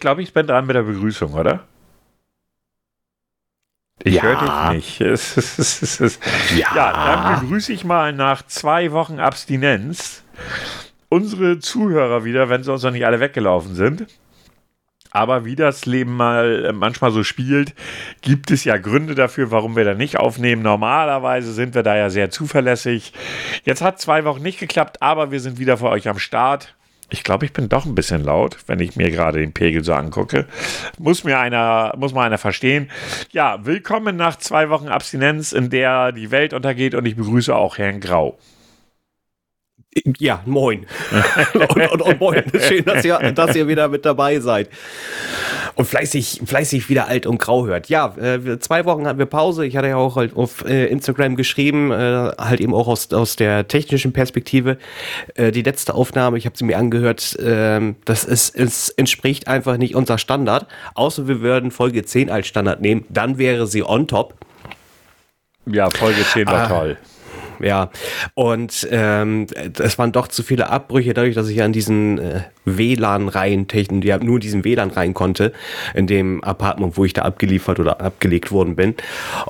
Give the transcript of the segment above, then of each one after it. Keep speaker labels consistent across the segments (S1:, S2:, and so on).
S1: ich glaube, ich bin dran mit der Begrüßung, oder? Ich ja. höre dich nicht. ja. ja, dann begrüße ich mal nach zwei Wochen Abstinenz unsere Zuhörer wieder, wenn sie uns noch nicht alle weggelaufen sind. Aber wie das Leben mal äh, manchmal so spielt, gibt es ja Gründe dafür, warum wir da nicht aufnehmen. Normalerweise sind wir da ja sehr zuverlässig. Jetzt hat zwei Wochen nicht geklappt, aber wir sind wieder für euch am Start. Ich glaube, ich bin doch ein bisschen laut, wenn ich mir gerade den Pegel so angucke. Muss mir einer, muss mal einer verstehen. Ja, willkommen nach zwei Wochen Abstinenz, in der die Welt untergeht und ich begrüße auch Herrn Grau.
S2: Ja, moin. und, und, und, moin. Schön, dass ihr, dass ihr wieder mit dabei seid. Und fleißig, fleißig wieder alt und grau hört. Ja, äh, zwei Wochen hatten wir Pause. Ich hatte ja auch halt auf äh, Instagram geschrieben, äh, halt eben auch aus, aus der technischen Perspektive. Äh, die letzte Aufnahme, ich habe sie mir angehört, ähm, das ist, es entspricht einfach nicht unser Standard. Außer wir würden Folge 10 als Standard nehmen, dann wäre sie on top.
S1: Ja, Folge 10 war ah. toll
S2: ja. Und ähm, es waren doch zu viele Abbrüche, dadurch, dass ich an diesen äh, WLAN-Reihen, ja, nur diesen WLAN rein konnte, in dem Apartment, wo ich da abgeliefert oder abgelegt worden bin.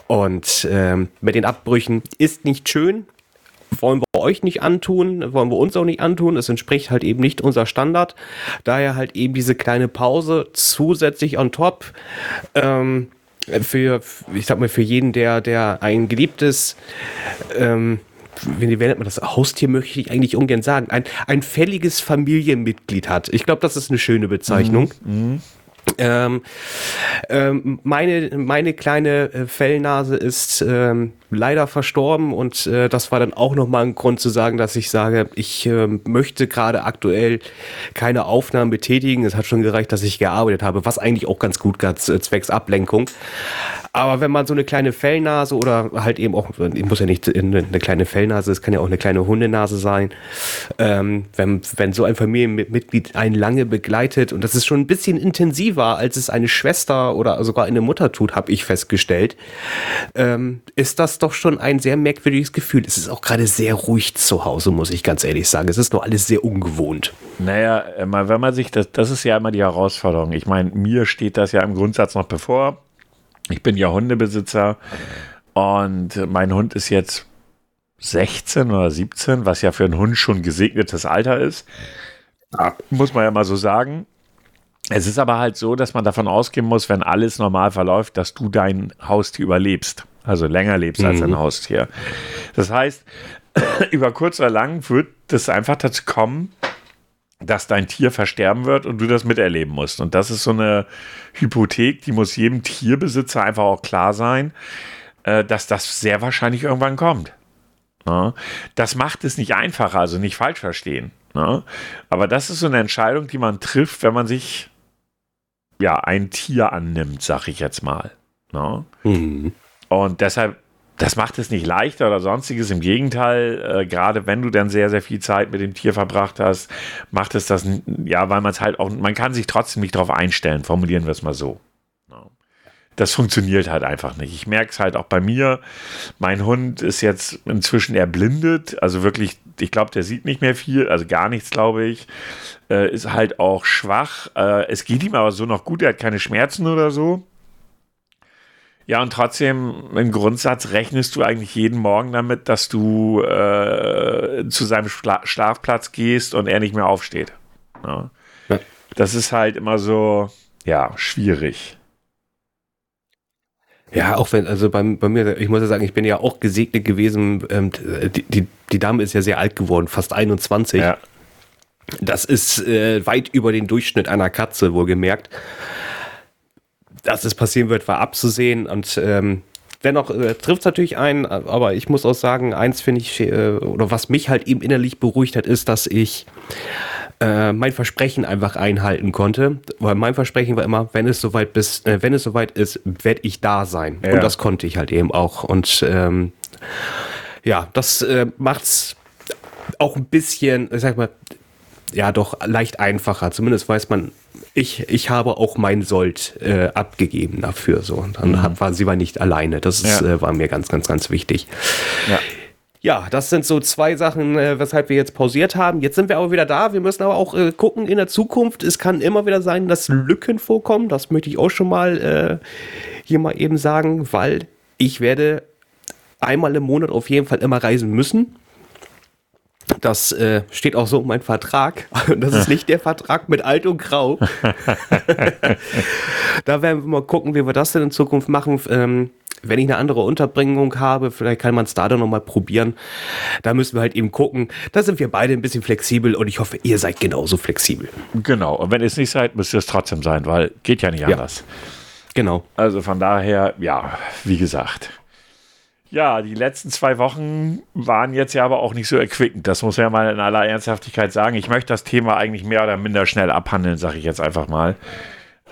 S2: Und ähm, mit den Abbrüchen ist nicht schön, wollen wir euch nicht antun, wollen wir uns auch nicht antun. Es entspricht halt eben nicht unser Standard. Daher halt eben diese kleine Pause zusätzlich on top. Ähm, für, ich sag mal, für jeden, der, der ein geliebtes, ähm, wie nennt man das? Haustier möchte ich eigentlich ungern sagen. Ein, ein fälliges Familienmitglied hat. Ich glaube, das ist eine schöne Bezeichnung. Mhm. Mhm. Ähm, ähm, meine, meine kleine äh, Fellnase ist ähm, leider verstorben und äh, das war dann auch nochmal ein Grund zu sagen, dass ich sage, ich äh, möchte gerade aktuell keine Aufnahmen betätigen. Es hat schon gereicht, dass ich gearbeitet habe, was eigentlich auch ganz gut gab, äh, zwecks Ablenkung. Aber wenn man so eine kleine Fellnase oder halt eben auch, ich muss ja nicht eine kleine Fellnase, es kann ja auch eine kleine Hundenase sein, ähm, wenn, wenn so ein Familienmitglied einen lange begleitet und das ist schon ein bisschen intensiver, als es eine Schwester oder sogar eine Mutter tut, habe ich festgestellt, ähm, ist das doch schon ein sehr merkwürdiges Gefühl. Es ist auch gerade sehr ruhig zu Hause, muss ich ganz ehrlich sagen. Es ist nur alles sehr ungewohnt.
S1: Naja, wenn man sich das, das ist ja immer die Herausforderung. Ich meine, mir steht das ja im Grundsatz noch bevor ich bin ja Hundebesitzer und mein Hund ist jetzt 16 oder 17, was ja für einen Hund schon gesegnetes Alter ist. Ja, muss man ja mal so sagen. Es ist aber halt so, dass man davon ausgehen muss, wenn alles normal verläuft, dass du dein Haustier überlebst. Also länger lebst mhm. als ein Haustier. Das heißt, über kurz oder lang wird es einfach dazu kommen, dass dein Tier versterben wird und du das miterleben musst. Und das ist so eine Hypothek, die muss jedem Tierbesitzer einfach auch klar sein, äh, dass das sehr wahrscheinlich irgendwann kommt. Ja? Das macht es nicht einfacher, also nicht falsch verstehen. Ja? Aber das ist so eine Entscheidung, die man trifft, wenn man sich ja ein Tier annimmt, sag ich jetzt mal. Ja? Mhm. Und deshalb das macht es nicht leichter oder sonstiges. Im Gegenteil, äh, gerade wenn du dann sehr, sehr viel Zeit mit dem Tier verbracht hast, macht es das, ja, weil man es halt auch, man kann sich trotzdem nicht darauf einstellen, formulieren wir es mal so. Das funktioniert halt einfach nicht. Ich merke es halt auch bei mir. Mein Hund ist jetzt inzwischen erblindet, also wirklich, ich glaube, der sieht nicht mehr viel, also gar nichts, glaube ich. Äh, ist halt auch schwach. Äh, es geht ihm aber so noch gut, er hat keine Schmerzen oder so. Ja, und trotzdem, im Grundsatz rechnest du eigentlich jeden Morgen damit, dass du äh, zu seinem Schla Schlafplatz gehst und er nicht mehr aufsteht. Ja. Ja. Das ist halt immer so, ja, schwierig.
S2: Ja, auch wenn, also bei, bei mir, ich muss ja sagen, ich bin ja auch gesegnet gewesen. Ähm, die, die, die Dame ist ja sehr alt geworden, fast 21. Ja. Das ist äh, weit über den Durchschnitt einer Katze, wohlgemerkt dass es passieren wird, war abzusehen und ähm, dennoch äh, trifft es natürlich ein, aber ich muss auch sagen, eins finde ich, äh, oder was mich halt eben innerlich beruhigt hat, ist, dass ich äh, mein Versprechen einfach einhalten konnte. Weil mein Versprechen war immer, wenn es soweit bis, äh, wenn es soweit ist, werde ich da sein. Ja. Und das konnte ich halt eben auch. Und ähm, ja, das äh, macht's auch ein bisschen, ich sag mal, ja doch leicht einfacher. Zumindest weiß man, ich, ich habe auch mein Sold äh, abgegeben dafür. So. Und dann mhm. hat, war sie war nicht alleine. Das ist, ja. äh, war mir ganz, ganz, ganz wichtig. Ja. Ja, das sind so zwei Sachen, äh, weshalb wir jetzt pausiert haben. Jetzt sind wir aber wieder da. Wir müssen aber auch äh, gucken in der Zukunft. Es kann immer wieder sein, dass Lücken vorkommen. Das möchte ich auch schon mal äh, hier mal eben sagen, weil ich werde einmal im Monat auf jeden Fall immer reisen müssen. Das äh, steht auch so in meinem Vertrag. Das ist nicht der Vertrag mit Alt und Grau. da werden wir mal gucken, wie wir das denn in Zukunft machen. Ähm, wenn ich eine andere Unterbringung habe, vielleicht kann man es da dann nochmal probieren. Da müssen wir halt eben gucken. Da sind wir beide ein bisschen flexibel und ich hoffe, ihr seid genauso flexibel.
S1: Genau. Und wenn ihr es nicht seid, müsst ihr es trotzdem sein, weil geht ja nicht anders. Ja.
S2: Genau.
S1: Also von daher, ja, wie gesagt. Ja, die letzten zwei Wochen waren jetzt ja aber auch nicht so erquickend. Das muss ja mal in aller Ernsthaftigkeit sagen. Ich möchte das Thema eigentlich mehr oder minder schnell abhandeln, sage ich jetzt einfach mal.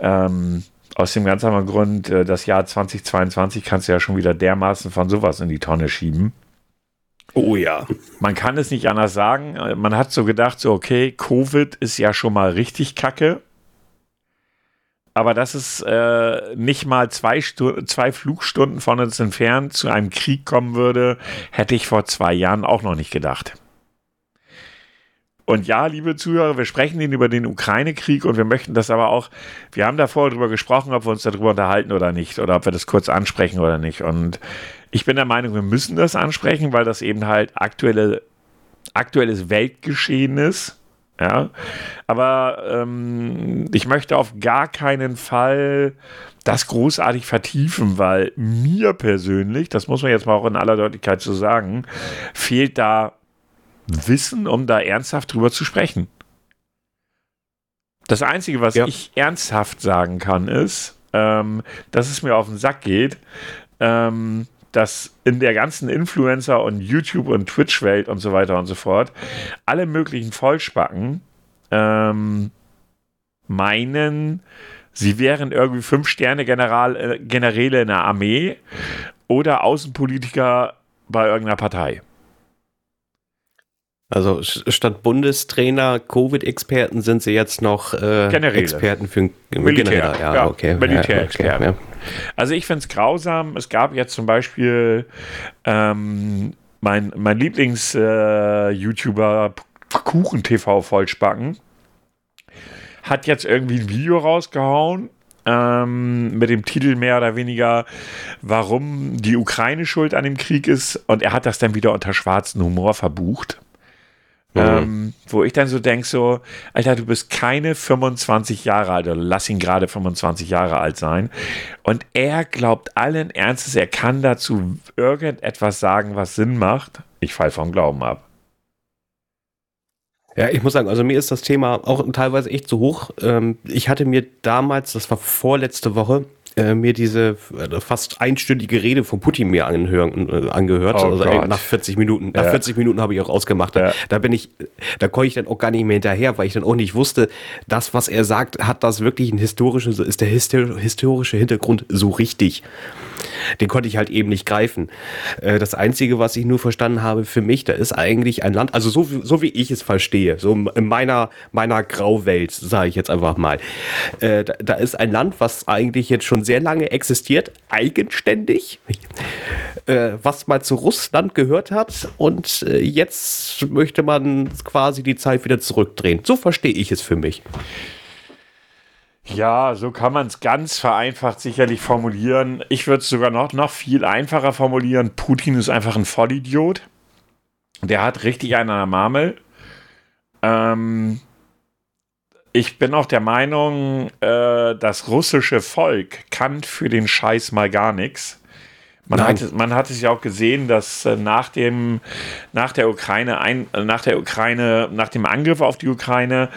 S1: Ähm, aus dem ganz anderen Grund, äh, das Jahr 2022 kannst du ja schon wieder dermaßen von sowas in die Tonne schieben.
S2: Oh ja.
S1: Man kann es nicht anders sagen. Man hat so gedacht, so okay, Covid ist ja schon mal richtig kacke aber dass es äh, nicht mal zwei, zwei Flugstunden von uns entfernt zu einem Krieg kommen würde, hätte ich vor zwei Jahren auch noch nicht gedacht. Und ja, liebe Zuhörer, wir sprechen Ihnen über den Ukraine-Krieg und wir möchten das aber auch, wir haben davor darüber gesprochen, ob wir uns darüber unterhalten oder nicht oder ob wir das kurz ansprechen oder nicht. Und ich bin der Meinung, wir müssen das ansprechen, weil das eben halt aktuelle, aktuelles Weltgeschehen ist ja, aber ähm, ich möchte auf gar keinen Fall das großartig vertiefen, weil mir persönlich, das muss man jetzt mal auch in aller Deutlichkeit so sagen, fehlt da Wissen, um da ernsthaft drüber zu sprechen. Das Einzige, was ja. ich ernsthaft sagen kann, ist, ähm, dass es mir auf den Sack geht, ähm, dass in der ganzen Influencer- und YouTube- und Twitch-Welt und so weiter und so fort alle möglichen Vollspacken ähm, meinen, sie wären irgendwie Fünf-Sterne-Generäle äh, in der Armee oder Außenpolitiker bei irgendeiner Partei.
S2: Also statt Bundestrainer, Covid-Experten sind sie jetzt noch äh, Experten für
S1: Militär. Ja, ja, okay. Militärexperten. Ja, okay, Also ich finde es grausam. Es gab jetzt zum Beispiel ähm, mein, mein Lieblings-YouTuber äh, Kuchen-TV vollspacken hat jetzt irgendwie ein Video rausgehauen ähm, mit dem Titel mehr oder weniger, warum die Ukraine schuld an dem Krieg ist. Und er hat das dann wieder unter schwarzen Humor verbucht. Mhm. Ähm, wo ich dann so denke, so, Alter, du bist keine 25 Jahre alt, oder lass ihn gerade 25 Jahre alt sein. Und er glaubt allen Ernstes, er kann dazu irgendetwas sagen, was Sinn macht. Ich fall vom Glauben ab.
S2: Ja, ich muss sagen, also mir ist das Thema auch teilweise echt zu hoch. Ähm, ich hatte mir damals, das war vorletzte Woche, äh, mir diese äh, fast einstündige Rede von Putin mir anhören, äh, angehört. Oh also Gott. nach 40 Minuten. Nach ja. 40 Minuten habe ich auch ausgemacht. Ja. Da bin ich, da konnte ich dann auch gar nicht mehr hinterher, weil ich dann auch nicht wusste, das, was er sagt, hat das wirklich ein historisches, ist der historische Hintergrund so richtig. Den konnte ich halt eben nicht greifen. Das Einzige, was ich nur verstanden habe für mich, da ist eigentlich ein Land, also so, so wie ich es verstehe, so in meiner, meiner Grauwelt, sage ich jetzt einfach mal, da, da ist ein Land, was eigentlich jetzt schon sehr lange existiert, eigenständig, äh, was mal zu Russland gehört hat und äh, jetzt möchte man quasi die Zeit wieder zurückdrehen. So verstehe ich es für mich.
S1: Ja, so kann man es ganz vereinfacht sicherlich formulieren. Ich würde es sogar noch, noch viel einfacher formulieren. Putin ist einfach ein Vollidiot. Der hat richtig einen an der Marmel. Ähm, ich bin auch der Meinung, äh, das russische Volk kann für den Scheiß mal gar nichts. Man hat, man hat es ja auch gesehen, dass äh, nach dem, nach der Ukraine, ein, äh, nach der Ukraine, nach dem Angriff auf die Ukraine,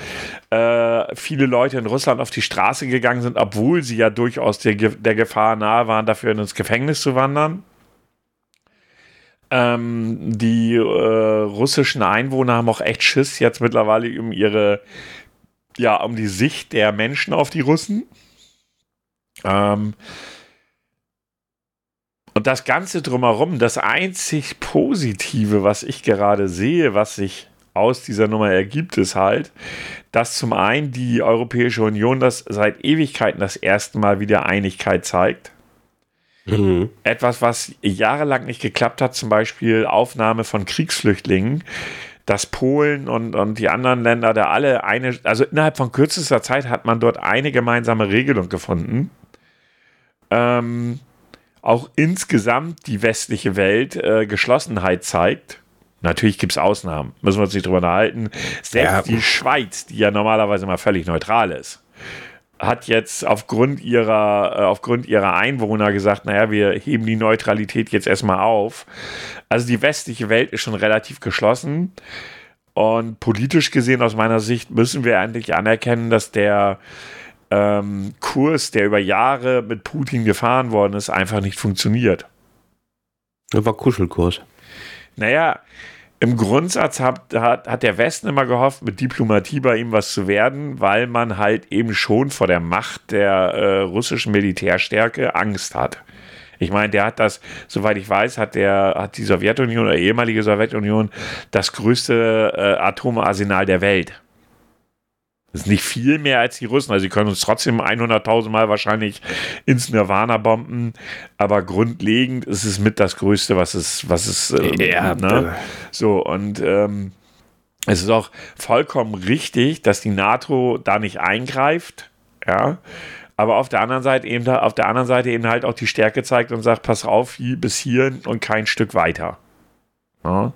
S1: äh, viele Leute in Russland auf die Straße gegangen sind, obwohl sie ja durchaus der, der Gefahr nahe waren, dafür ins Gefängnis zu wandern. Ähm, die äh, russischen Einwohner haben auch echt Schiss jetzt mittlerweile um ihre, ja, um die Sicht der Menschen auf die Russen. Ähm, und das Ganze drumherum, das einzig Positive, was ich gerade sehe, was sich aus dieser Nummer ergibt, ist halt, dass zum einen die Europäische Union das seit Ewigkeiten das erste Mal wieder Einigkeit zeigt. Mhm. Etwas, was jahrelang nicht geklappt hat, zum Beispiel Aufnahme von Kriegsflüchtlingen, dass Polen und, und die anderen Länder da alle eine, also innerhalb von kürzester Zeit hat man dort eine gemeinsame Regelung gefunden. Ähm, auch insgesamt die westliche Welt äh, Geschlossenheit zeigt. Natürlich gibt es Ausnahmen, müssen wir uns nicht drüber unterhalten. Selbst ja. die Schweiz, die ja normalerweise mal völlig neutral ist, hat jetzt aufgrund ihrer, äh, aufgrund ihrer Einwohner gesagt, naja, wir heben die Neutralität jetzt erstmal auf. Also die westliche Welt ist schon relativ geschlossen. Und politisch gesehen, aus meiner Sicht, müssen wir eigentlich anerkennen, dass der ähm, Kurs, der über Jahre mit Putin gefahren worden ist, einfach nicht funktioniert.
S2: Das war Kuschelkurs.
S1: Naja, im Grundsatz hat, hat, hat der Westen immer gehofft, mit Diplomatie bei ihm was zu werden, weil man halt eben schon vor der Macht der äh, russischen Militärstärke Angst hat. Ich meine, der hat das, soweit ich weiß, hat der, hat die Sowjetunion oder ehemalige Sowjetunion das größte äh, Atomarsenal der Welt. Das ist nicht viel mehr als die Russen. Also sie können uns trotzdem 100.000 Mal wahrscheinlich ins Nirvana bomben. Aber grundlegend ist es mit das Größte, was es, was es, äh, ja, ne? So, und ähm, es ist auch vollkommen richtig, dass die NATO da nicht eingreift. Ja. Aber auf der anderen Seite eben, auf der anderen Seite eben halt auch die Stärke zeigt und sagt, pass auf, bis hier und kein Stück weiter. Ja.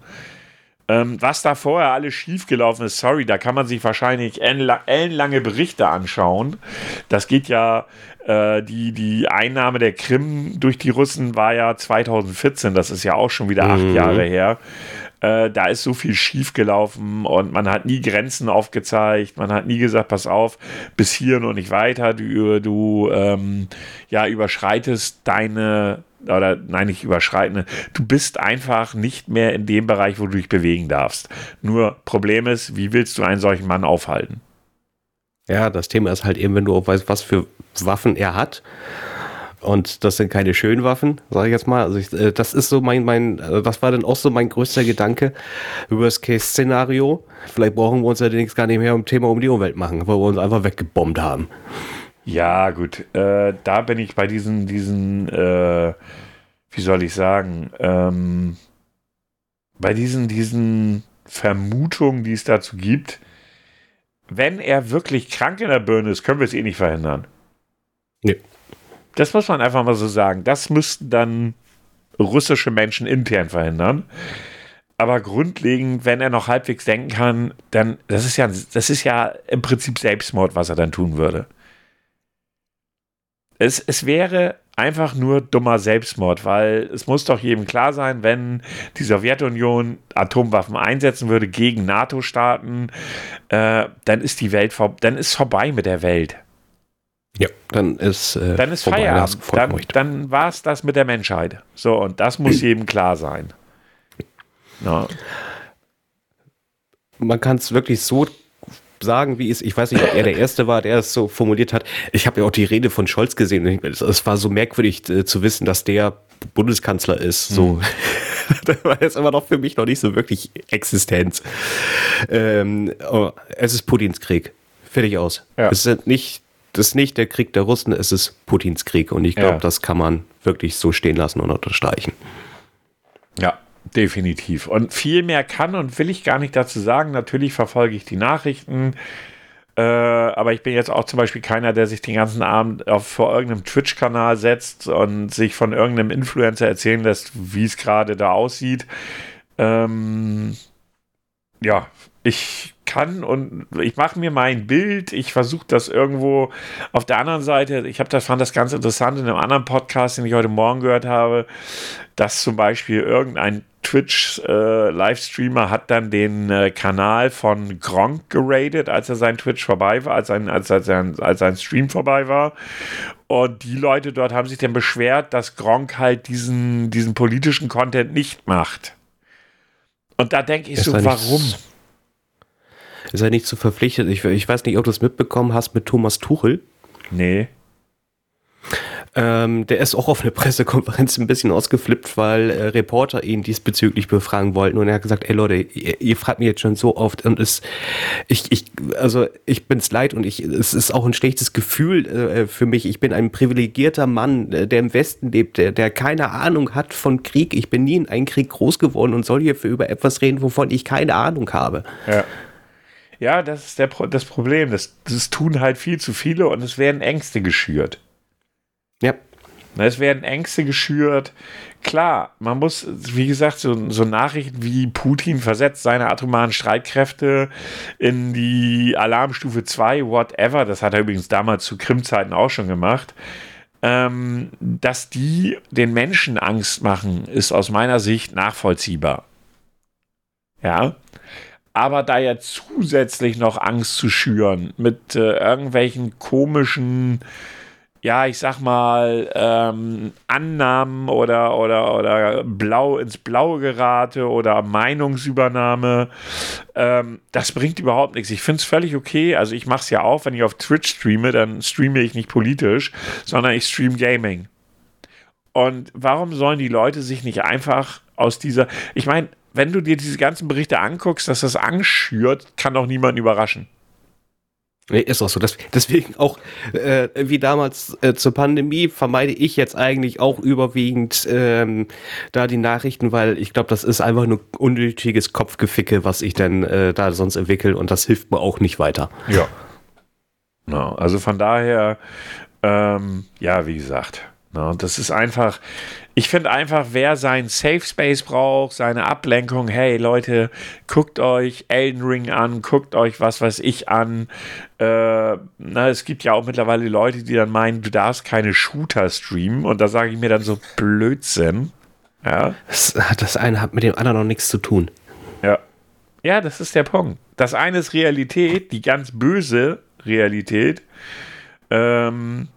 S1: Ähm, was da vorher alles schiefgelaufen ist, sorry, da kann man sich wahrscheinlich ellenlange Berichte anschauen. Das geht ja, äh, die, die Einnahme der Krim durch die Russen war ja 2014, das ist ja auch schon wieder acht mhm. Jahre her. Äh, da ist so viel schiefgelaufen und man hat nie Grenzen aufgezeigt, man hat nie gesagt, pass auf, bis hier und nicht weiter, du, du ähm, ja, überschreitest deine oder nein, nicht überschreiten. Du bist einfach nicht mehr in dem Bereich, wo du dich bewegen darfst. Nur Problem ist, wie willst du einen solchen Mann aufhalten?
S2: Ja, das Thema ist halt eben, wenn du auch weißt, was für Waffen er hat. Und das sind keine schönen Waffen, sage ich jetzt mal. Also ich, äh, das ist so mein, mein, äh, das war dann auch so mein größter Gedanke über das Case-Szenario. Vielleicht brauchen wir uns allerdings gar nicht mehr um Thema um die Umwelt machen, weil wir uns einfach weggebombt haben.
S1: Ja, gut. Äh, da bin ich bei diesen, diesen, äh, wie soll ich sagen, ähm, bei diesen, diesen Vermutungen, die es dazu gibt, wenn er wirklich krank in der Birne ist, können wir es eh nicht verhindern. Nee. Das muss man einfach mal so sagen. Das müssten dann russische Menschen intern verhindern. Aber grundlegend, wenn er noch halbwegs denken kann, dann, das ist ja, das ist ja im Prinzip Selbstmord, was er dann tun würde. Es, es wäre einfach nur dummer Selbstmord, weil es muss doch jedem klar sein, wenn die Sowjetunion Atomwaffen einsetzen würde gegen NATO-Staaten, äh, dann ist die Welt vor, dann ist vorbei mit der Welt.
S2: Ja, dann ist,
S1: äh, dann ist Feierabend. Dann, dann war es das mit der Menschheit. So, und das muss jedem klar sein.
S2: Ja. Man kann es wirklich so sagen, wie es, ich weiß nicht, ob er der Erste war, der es so formuliert hat. Ich habe ja auch die Rede von Scholz gesehen. Es war so merkwürdig äh, zu wissen, dass der Bundeskanzler ist. So. Mhm. das war jetzt aber doch für mich noch nicht so wirklich Existenz. Ähm, oh, es ist Putins Krieg. Fertig aus. Ja. Es ist nicht, das ist nicht der Krieg der Russen, es ist Putins Krieg. Und ich glaube, ja. das kann man wirklich so stehen lassen und unterstreichen.
S1: Ja, definitiv. Und viel mehr kann und will ich gar nicht dazu sagen. Natürlich verfolge ich die Nachrichten. Äh, aber ich bin jetzt auch zum Beispiel keiner, der sich den ganzen Abend auf, vor irgendeinem Twitch-Kanal setzt und sich von irgendeinem Influencer erzählen lässt, wie es gerade da aussieht. Ähm, ja, ich kann und ich mache mir mein Bild, ich versuche das irgendwo auf der anderen Seite, ich habe das fand das ganz interessant in einem anderen Podcast, den ich heute Morgen gehört habe, dass zum Beispiel irgendein Twitch-Livestreamer äh, hat dann den äh, Kanal von Gronk geradet, als er sein Twitch vorbei war, als, ein, als, als, sein, als sein Stream vorbei war. Und die Leute dort haben sich dann beschwert, dass Gronk halt diesen, diesen politischen Content nicht macht. Und da denke ich so, warum?
S2: Ist er nicht zu so verpflichtet? Ich, ich weiß nicht, ob du es mitbekommen hast mit Thomas Tuchel.
S1: Nee.
S2: Ähm, der ist auch auf einer Pressekonferenz ein bisschen ausgeflippt, weil äh, Reporter ihn diesbezüglich befragen wollten und er hat gesagt, ey Leute, ihr, ihr fragt mich jetzt schon so oft und es, ich, ich, also ich bin's leid und ich, es ist auch ein schlechtes Gefühl äh, für mich. Ich bin ein privilegierter Mann, äh, der im Westen lebt, der, der keine Ahnung hat von Krieg. Ich bin nie in einem Krieg groß geworden und soll hier für über etwas reden, wovon ich keine Ahnung habe.
S1: Ja. Ja, das ist der, das Problem. Das, das tun halt viel zu viele und es werden Ängste geschürt.
S2: Ja.
S1: Es werden Ängste geschürt. Klar, man muss, wie gesagt, so, so, Nachrichten wie Putin versetzt seine atomaren Streitkräfte in die Alarmstufe 2, whatever, das hat er übrigens damals zu Krimzeiten auch schon gemacht, ähm, dass die den Menschen Angst machen, ist aus meiner Sicht nachvollziehbar. Ja. Aber da ja zusätzlich noch Angst zu schüren mit äh, irgendwelchen komischen ja, ich sag mal, ähm, Annahmen oder, oder, oder blau ins Blaue gerate oder Meinungsübernahme, ähm, das bringt überhaupt nichts. Ich finde es völlig okay. Also ich mache es ja auch, wenn ich auf Twitch streame, dann streame ich nicht politisch, sondern ich stream Gaming. Und warum sollen die Leute sich nicht einfach aus dieser, ich meine, wenn du dir diese ganzen Berichte anguckst, dass das Angst schürt, kann doch niemanden überraschen.
S2: Nee, ist auch so. Das, deswegen auch, äh, wie damals äh, zur Pandemie, vermeide ich jetzt eigentlich auch überwiegend ähm, da die Nachrichten, weil ich glaube, das ist einfach nur unnötiges Kopfgeficke, was ich dann äh, da sonst entwickle und das hilft mir auch nicht weiter.
S1: Ja. No, also von daher, ähm, ja, wie gesagt, no, das ist einfach, ich finde einfach, wer seinen Safe Space braucht, seine Ablenkung, hey Leute, guckt euch Elden Ring an, guckt euch was weiß ich an. Äh, na, es gibt ja auch mittlerweile Leute, die dann meinen, du darfst keine Shooter streamen und da sage ich mir dann so Blödsinn. Ja.
S2: Das, das eine hat mit dem anderen noch nichts zu tun.
S1: Ja. Ja, das ist der Punkt. Das eine ist Realität, die ganz böse Realität. Ähm,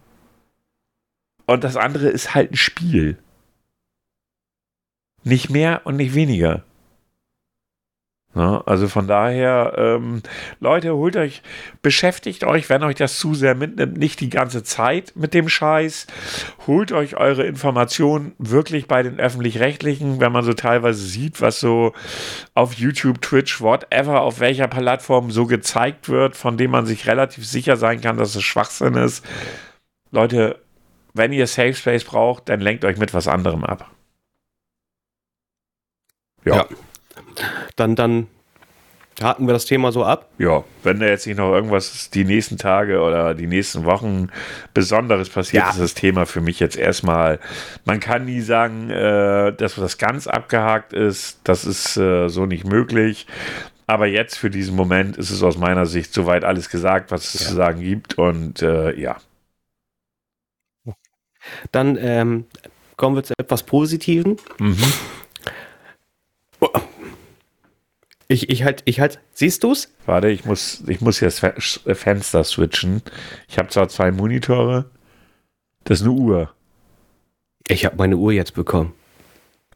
S1: und das andere ist halt ein Spiel. Nicht mehr und nicht weniger. Ja, also von daher, ähm, Leute, holt euch, beschäftigt euch, wenn euch das zu sehr mitnimmt, nicht die ganze Zeit mit dem Scheiß. Holt euch eure Informationen wirklich bei den öffentlich-rechtlichen, wenn man so teilweise sieht, was so auf YouTube, Twitch, whatever, auf welcher Plattform so gezeigt wird, von dem man sich relativ sicher sein kann, dass es Schwachsinn ist. Leute, wenn ihr Safe Space braucht, dann lenkt euch mit was anderem ab.
S2: Ja. ja. Dann, dann haken wir das Thema so ab.
S1: Ja, wenn da jetzt nicht noch irgendwas die nächsten Tage oder die nächsten Wochen Besonderes passiert, ja. ist das Thema für mich jetzt erstmal. Man kann nie sagen, äh, dass das ganz abgehakt ist. Das ist äh, so nicht möglich. Aber jetzt für diesen Moment ist es aus meiner Sicht soweit alles gesagt, was es ja. zu sagen gibt. Und äh, ja.
S2: Dann ähm, kommen wir zu etwas Positiven. Mhm. Ich, ich halt, ich halt, siehst du's?
S1: Warte, ich muss, ich muss jetzt Fenster switchen. Ich habe zwar zwei Monitore. Das ist eine Uhr.
S2: Ich habe meine Uhr jetzt bekommen.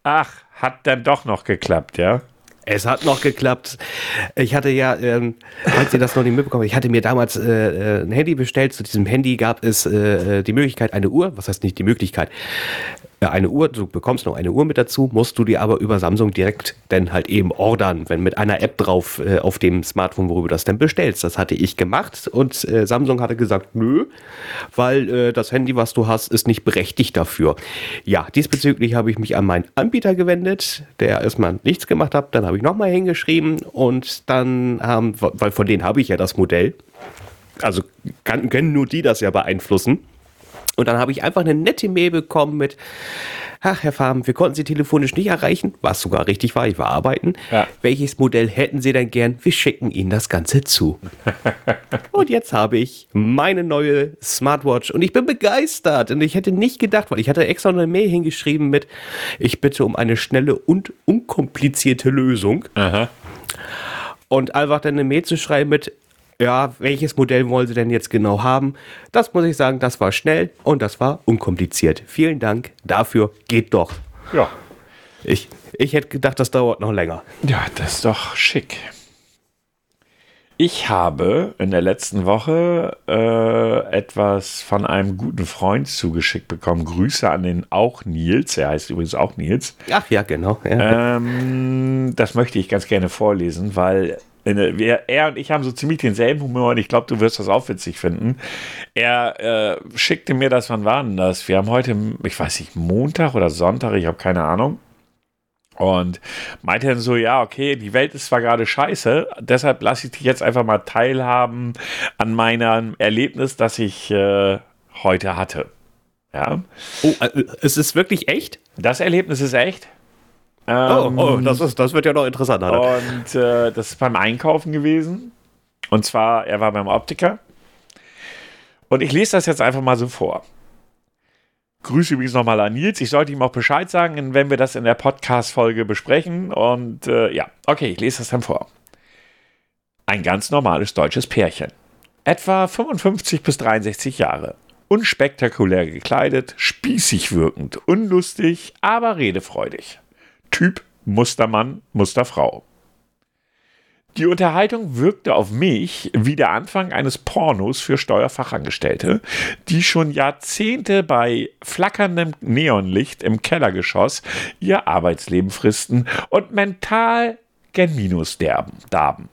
S1: Ach, hat dann doch noch geklappt, ja?
S2: Es hat noch geklappt. Ich hatte ja, ähm, falls ihr das noch nicht mitbekommen ich hatte mir damals äh, äh, ein Handy bestellt. Zu diesem Handy gab es äh, äh die Möglichkeit, eine Uhr, was heißt nicht die Möglichkeit, eine Uhr, du bekommst noch eine Uhr mit dazu, musst du dir aber über Samsung direkt dann halt eben ordern, wenn mit einer App drauf äh, auf dem Smartphone, worüber du das dann bestellst. Das hatte ich gemacht und äh, Samsung hatte gesagt, nö, weil äh, das Handy, was du hast, ist nicht berechtigt dafür. Ja, diesbezüglich habe ich mich an meinen Anbieter gewendet, der erstmal nichts gemacht hat, dann habe ich nochmal hingeschrieben und dann haben, weil von denen habe ich ja das Modell, also können nur die das ja beeinflussen. Und dann habe ich einfach eine nette Mail bekommen mit, ach, Herr Farben, wir konnten Sie telefonisch nicht erreichen, was sogar richtig war, ich war arbeiten. Ja. Welches Modell hätten Sie denn gern? Wir schicken Ihnen das Ganze zu. und jetzt habe ich meine neue Smartwatch und ich bin begeistert. Und ich hätte nicht gedacht, weil ich hatte extra eine Mail hingeschrieben mit, ich bitte um eine schnelle und unkomplizierte Lösung. Aha. Und einfach dann eine Mail zu schreiben mit, ja, welches Modell wollen Sie denn jetzt genau haben? Das muss ich sagen, das war schnell und das war unkompliziert. Vielen Dank dafür. Geht doch.
S1: Ja.
S2: Ich, ich hätte gedacht, das dauert noch länger.
S1: Ja, das ist doch schick. Ich habe in der letzten Woche äh, etwas von einem guten Freund zugeschickt bekommen. Grüße an den auch Nils. Er heißt übrigens auch Nils.
S2: Ach ja, genau.
S1: Ja. Ähm, das möchte ich ganz gerne vorlesen, weil wir, er und ich haben so ziemlich denselben Humor und ich glaube, du wirst das auch witzig finden. Er äh, schickte mir das, wann war denn das? Wir haben heute, ich weiß nicht, Montag oder Sonntag, ich habe keine Ahnung. Und meinte dann so, ja, okay, die Welt ist zwar gerade scheiße, deshalb lasse ich dich jetzt einfach mal teilhaben an meinem Erlebnis, das ich äh, heute hatte. Ja.
S2: Oh, äh, es ist wirklich echt?
S1: Das Erlebnis ist echt.
S2: Ähm, oh, oh das, ist, das wird ja noch interessanter.
S1: Und äh, das ist beim Einkaufen gewesen. Und zwar, er war beim Optiker. Und ich lese das jetzt einfach mal so vor. Grüße übrigens nochmal an Nils. Ich sollte ihm auch Bescheid sagen, wenn wir das in der Podcast-Folge besprechen. Und äh, ja, okay, ich lese das dann vor. Ein ganz normales deutsches Pärchen. Etwa 55 bis 63 Jahre. Unspektakulär gekleidet, spießig wirkend, unlustig, aber redefreudig. Typ Mustermann, Musterfrau. Die Unterhaltung wirkte auf mich wie der Anfang eines Pornos für Steuerfachangestellte, die schon Jahrzehnte bei flackerndem Neonlicht im Kellergeschoss ihr Arbeitsleben fristen und mental gen Minus darben.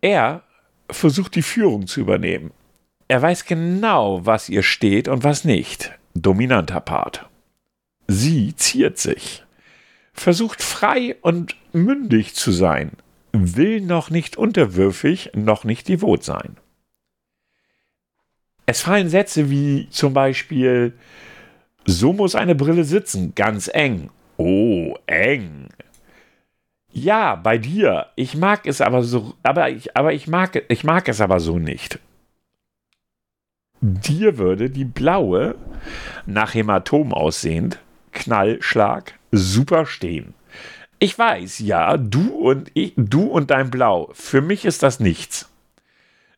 S1: Er versucht die Führung zu übernehmen. Er weiß genau, was ihr steht und was nicht. Dominanter Part. Sie ziert sich, versucht frei und mündig zu sein, will noch nicht unterwürfig, noch nicht devot sein. Es fallen Sätze wie zum Beispiel, so muss eine Brille sitzen, ganz eng. Oh, eng. Ja, bei dir. Ich mag es aber so, aber ich, aber ich mag, ich mag es aber so nicht. Dir würde die blaue, nach Hämatom aussehend, Knallschlag, super stehen. Ich weiß, ja, du und ich, du und dein Blau. Für mich ist das nichts.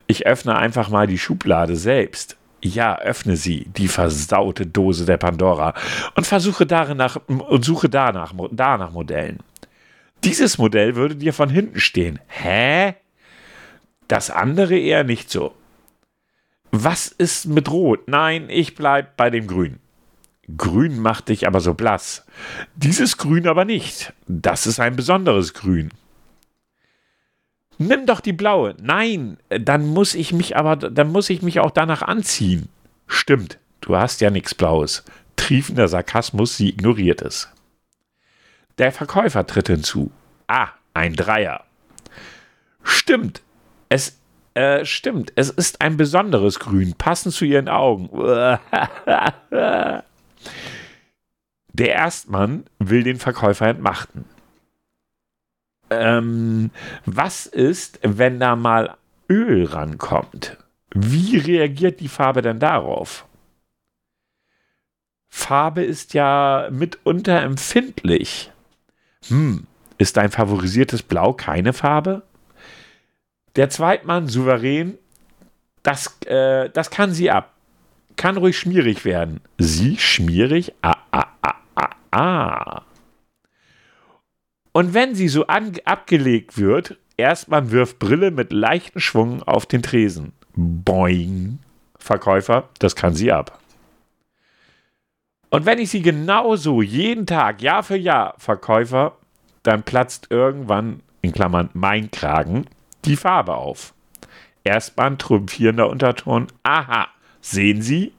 S1: Ich öffne einfach mal die Schublade selbst. Ja, öffne sie, die versaute Dose der Pandora, und versuche darin nach, und suche danach, danach Modellen. Dieses Modell würde dir von hinten stehen. Hä? Das andere eher nicht so. Was ist mit Rot? Nein, ich bleib bei dem Grün. Grün macht dich aber so blass. Dieses Grün aber nicht. Das ist ein besonderes Grün. Nimm doch die blaue. Nein, dann muss ich mich aber, dann muss ich mich auch danach anziehen. Stimmt, du hast ja nichts Blaues. Triefender Sarkasmus, sie ignoriert es. Der Verkäufer tritt hinzu. Ah, ein Dreier. Stimmt, es äh, stimmt, es ist ein besonderes Grün, passend zu ihren Augen. Der Erstmann will den Verkäufer entmachten. Ähm, was ist, wenn da mal Öl rankommt? Wie reagiert die Farbe denn darauf? Farbe ist ja mitunter empfindlich. Hm, ist dein favorisiertes Blau keine Farbe? Der Zweitmann souverän, das, äh, das kann sie ab kann ruhig schmierig werden. Sie schmierig? Ah, ah, ah, ah, ah. Und wenn sie so abgelegt wird, erstmal wirft Brille mit leichten Schwung auf den Tresen. Boing. Verkäufer, das kann sie ab. Und wenn ich sie genauso jeden Tag, Jahr für Jahr, Verkäufer, dann platzt irgendwann, in Klammern mein Kragen, die Farbe auf. Erstmal ein triumphierender Unterton. Aha, Sehen Sie?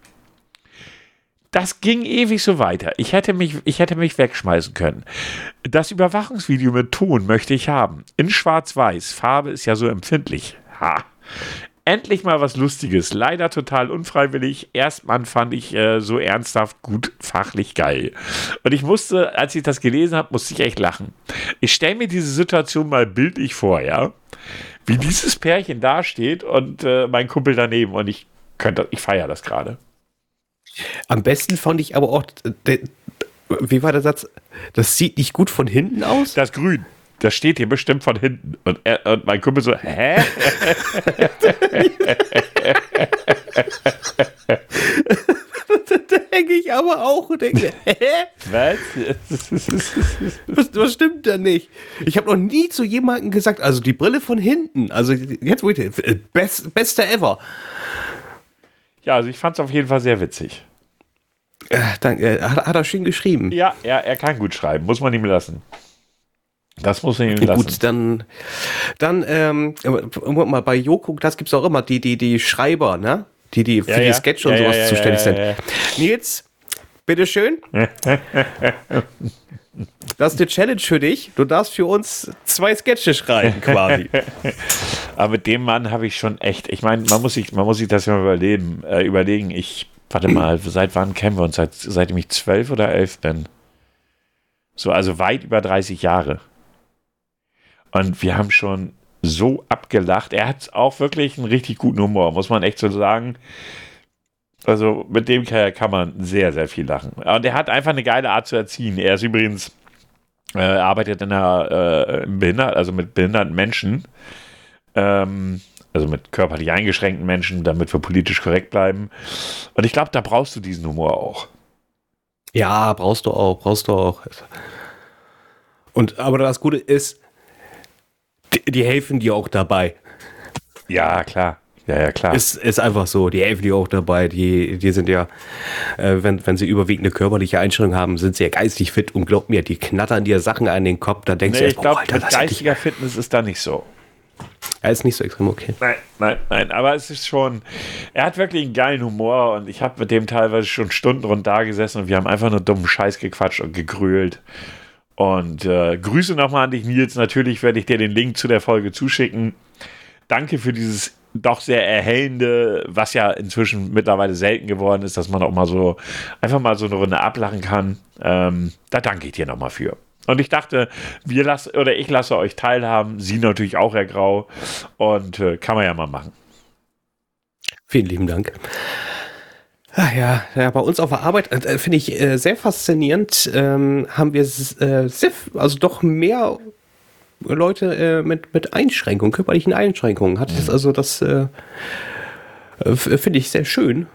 S1: Das ging ewig so weiter. Ich hätte mich, ich hätte mich wegschmeißen können. Das Überwachungsvideo mit Ton möchte ich haben. In Schwarz-Weiß. Farbe ist ja so empfindlich. Ha. Endlich mal was Lustiges. Leider total unfreiwillig. Erstmal fand ich äh, so ernsthaft gut, fachlich geil. Und ich musste, als ich das gelesen habe, musste ich echt lachen. Ich stelle mir diese Situation mal bildlich vor, ja. Wie dieses Pärchen dasteht und äh, mein Kumpel daneben. Und ich könnte, ich feiere das gerade.
S2: Am besten fand ich aber auch, de, wie war der Satz? Das sieht nicht gut von hinten aus?
S1: Das Grün. Das steht hier bestimmt von hinten. Und, er, und mein Kumpel so, hä?
S2: da denke ich aber auch und denke, hä? Was? was? stimmt da nicht? Ich habe noch nie zu jemandem gesagt, also die Brille von hinten, also jetzt wo ich, best, bester ever.
S1: Ja, also ich fand es auf jeden Fall sehr witzig.
S2: Äh, danke, äh, hat, hat, er schön geschrieben.
S1: Ja, ja, er kann gut schreiben, muss man ihm lassen. Das muss man ihm lassen. Gut,
S2: dann, dann ähm, mal bei Joko, das gibt es auch immer, die, die, die Schreiber, ne? Die, die für ja, die Sketch und ja, sowas ja, zuständig sind. Nils, bitteschön. Das ist eine Challenge für dich. Du darfst für uns zwei Sketche schreiben, quasi.
S1: Aber mit dem Mann habe ich schon echt, ich meine, man muss sich, man muss sich das ja überleben, äh, überlegen. Ich, warte mal, seit wann kennen wir uns? Seit, seitdem ich zwölf oder elf bin. So, also weit über 30 Jahre. Und wir haben schon so abgelacht. Er hat auch wirklich einen richtig guten Humor, muss man echt so sagen. Also mit dem kann man sehr, sehr viel lachen. Und er hat einfach eine geile Art zu erziehen. Er ist übrigens, äh, arbeitet in einer, äh, Behindert, also mit behinderten Menschen. Ähm, also mit körperlich eingeschränkten Menschen, damit wir politisch korrekt bleiben. Und ich glaube, da brauchst du diesen Humor auch.
S2: Ja, brauchst du auch, brauchst du auch. Und aber das Gute ist, die, die helfen dir auch dabei.
S1: Ja, klar. Ja, ja, klar.
S2: Ist, ist einfach so. Die helfen dir auch dabei. Die, die sind ja, äh, wenn, wenn sie überwiegende körperliche Einstellungen haben, sind sie ja geistig fit. Und glaub mir, die knattern dir Sachen an den Kopf. Da denkst nee,
S1: du, ich glaube, oh, geistiger Fitness ist da nicht so.
S2: Er ist nicht so extrem okay.
S1: Nein, nein, nein. Aber es ist schon. Er hat wirklich einen geilen Humor und ich habe mit dem teilweise schon Stunden rund da gesessen und wir haben einfach nur dummen Scheiß gequatscht und gegrölt. Und äh, Grüße nochmal an dich, Nils. Natürlich werde ich dir den Link zu der Folge zuschicken. Danke für dieses doch sehr erhellende, was ja inzwischen mittlerweile selten geworden ist, dass man auch mal so einfach mal so eine Runde ablachen kann. Ähm, da danke ich dir nochmal für. Und ich dachte, wir lassen oder ich lasse euch teilhaben, Sie natürlich auch, Herr Grau. Und äh, kann man ja mal machen.
S2: Vielen lieben Dank. Ach ja, ja, bei uns auf der Arbeit äh, finde ich äh, sehr faszinierend. Ähm, haben wir äh, sehr, also doch mehr Leute äh, mit, mit Einschränkungen, körperlichen Einschränkungen. Hat das mhm. also das äh, finde ich sehr schön.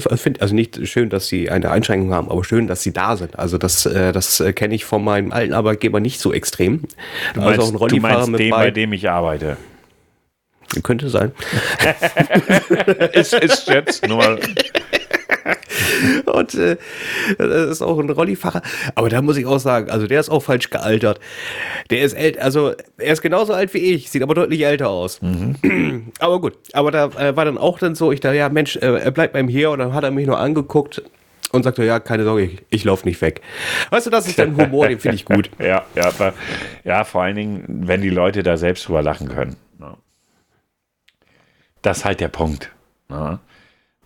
S2: Find, also nicht schön, dass sie eine Einschränkung haben, aber schön, dass sie da sind. Also das, äh, das kenne ich von meinem alten Arbeitgeber nicht so extrem.
S1: Du meinst, also du meinst den, bei, bei dem ich arbeite.
S2: Könnte sein.
S1: ist, ist jetzt nur mal
S2: und äh, das ist auch ein Rollifahrer. Aber da muss ich auch sagen, also der ist auch falsch gealtert. Der ist älter, also er ist genauso alt wie ich, sieht aber deutlich älter aus. Mhm. Aber gut, aber da äh, war dann auch dann so, ich dachte, ja Mensch, äh, er bleibt beim hier und dann hat er mich nur angeguckt und sagte, ja, keine Sorge, ich, ich laufe nicht weg. Weißt du, das ist dann Humor, den finde ich gut.
S1: ja, ja, aber, ja, vor allen Dingen, wenn die Leute da selbst drüber lachen können. Ne? Das ist halt der Punkt. Ne?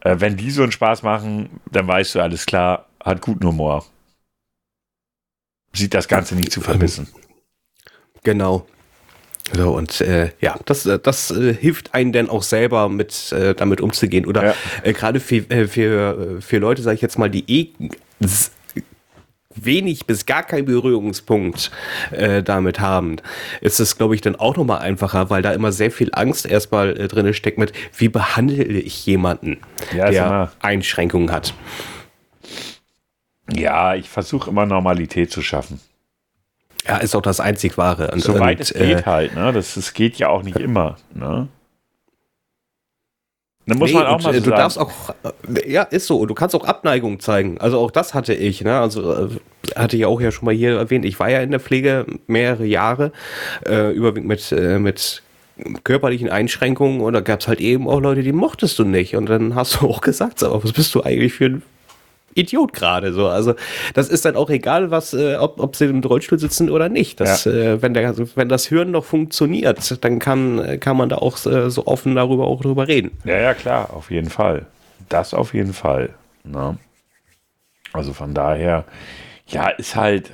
S1: Äh, wenn die so einen Spaß machen, dann weißt du, alles klar, hat guten Humor. Sieht das Ganze nicht zu vermissen.
S2: Genau. So, und äh, ja, das, äh, das äh, hilft einem dann auch selber mit äh, damit umzugehen. Oder ja. Äh, gerade für, äh, für, für Leute, sage ich jetzt mal, die eh wenig bis gar keinen Berührungspunkt äh, damit haben, ist es, glaube ich, dann auch nochmal einfacher, weil da immer sehr viel Angst erstmal äh, drin steckt mit, wie behandle ich jemanden, ja, der Einschränkungen hat.
S1: Ja, ich versuche immer Normalität zu schaffen.
S2: Ja, ist auch das einzig Wahre.
S1: Und, Soweit und, es geht äh, halt, ne? Das, das geht ja auch nicht immer, ne?
S2: Da muss nee, man auch mal so du sagen. darfst auch, ja, ist so. Du kannst auch Abneigung zeigen. Also auch das hatte ich, ne? Also äh, hatte ich auch ja schon mal hier erwähnt. Ich war ja in der Pflege mehrere Jahre, äh, überwiegend mit, äh, mit körperlichen Einschränkungen und da gab es halt eben auch Leute, die mochtest du nicht. Und dann hast du auch gesagt, aber was bist du eigentlich für ein Idiot gerade so. Also das ist dann auch egal, was, äh, ob, ob sie im Rollstuhl sitzen oder nicht. Das, ja. äh, wenn, der, wenn das Hören noch funktioniert, dann kann, kann man da auch äh, so offen darüber auch drüber reden.
S1: Ja, ja, klar, auf jeden Fall. Das auf jeden Fall. Ne? Also von daher, ja, ist halt,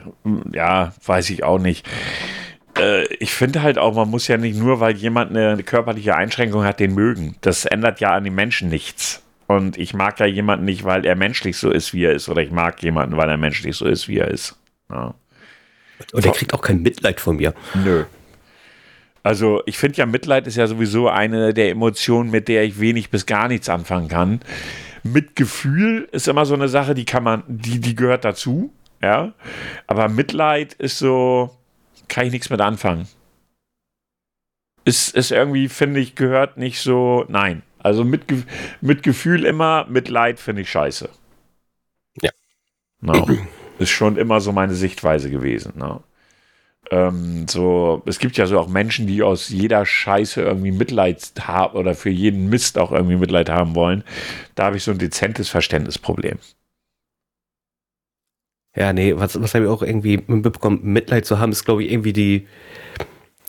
S1: ja, weiß ich auch nicht äh, ich finde halt auch, man muss ja nicht nur, weil jemand eine körperliche Einschränkung hat, den mögen. Das ändert ja an den Menschen nichts. Und ich mag ja jemanden nicht, weil er menschlich so ist, wie er ist. Oder ich mag jemanden, weil er menschlich so ist, wie er ist. Ja.
S2: Und er kriegt auch kein Mitleid von mir.
S1: Nö. Also ich finde ja, Mitleid ist ja sowieso eine der Emotionen, mit der ich wenig bis gar nichts anfangen kann. Mitgefühl ist immer so eine Sache, die kann man, die, die gehört dazu. ja. Aber Mitleid ist so, kann ich nichts mit anfangen. Ist, ist irgendwie, finde ich, gehört nicht so, nein. Also mit, mit Gefühl immer, Mitleid finde ich scheiße.
S2: Ja.
S1: No. Ist schon immer so meine Sichtweise gewesen. No. Ähm, so, es gibt ja so auch Menschen, die aus jeder Scheiße irgendwie Mitleid haben oder für jeden Mist auch irgendwie Mitleid haben wollen. Da habe ich so ein dezentes Verständnisproblem.
S2: Ja, nee, was, was habe ich auch irgendwie mitbekommen? Mitleid zu haben, ist, glaube ich, irgendwie die.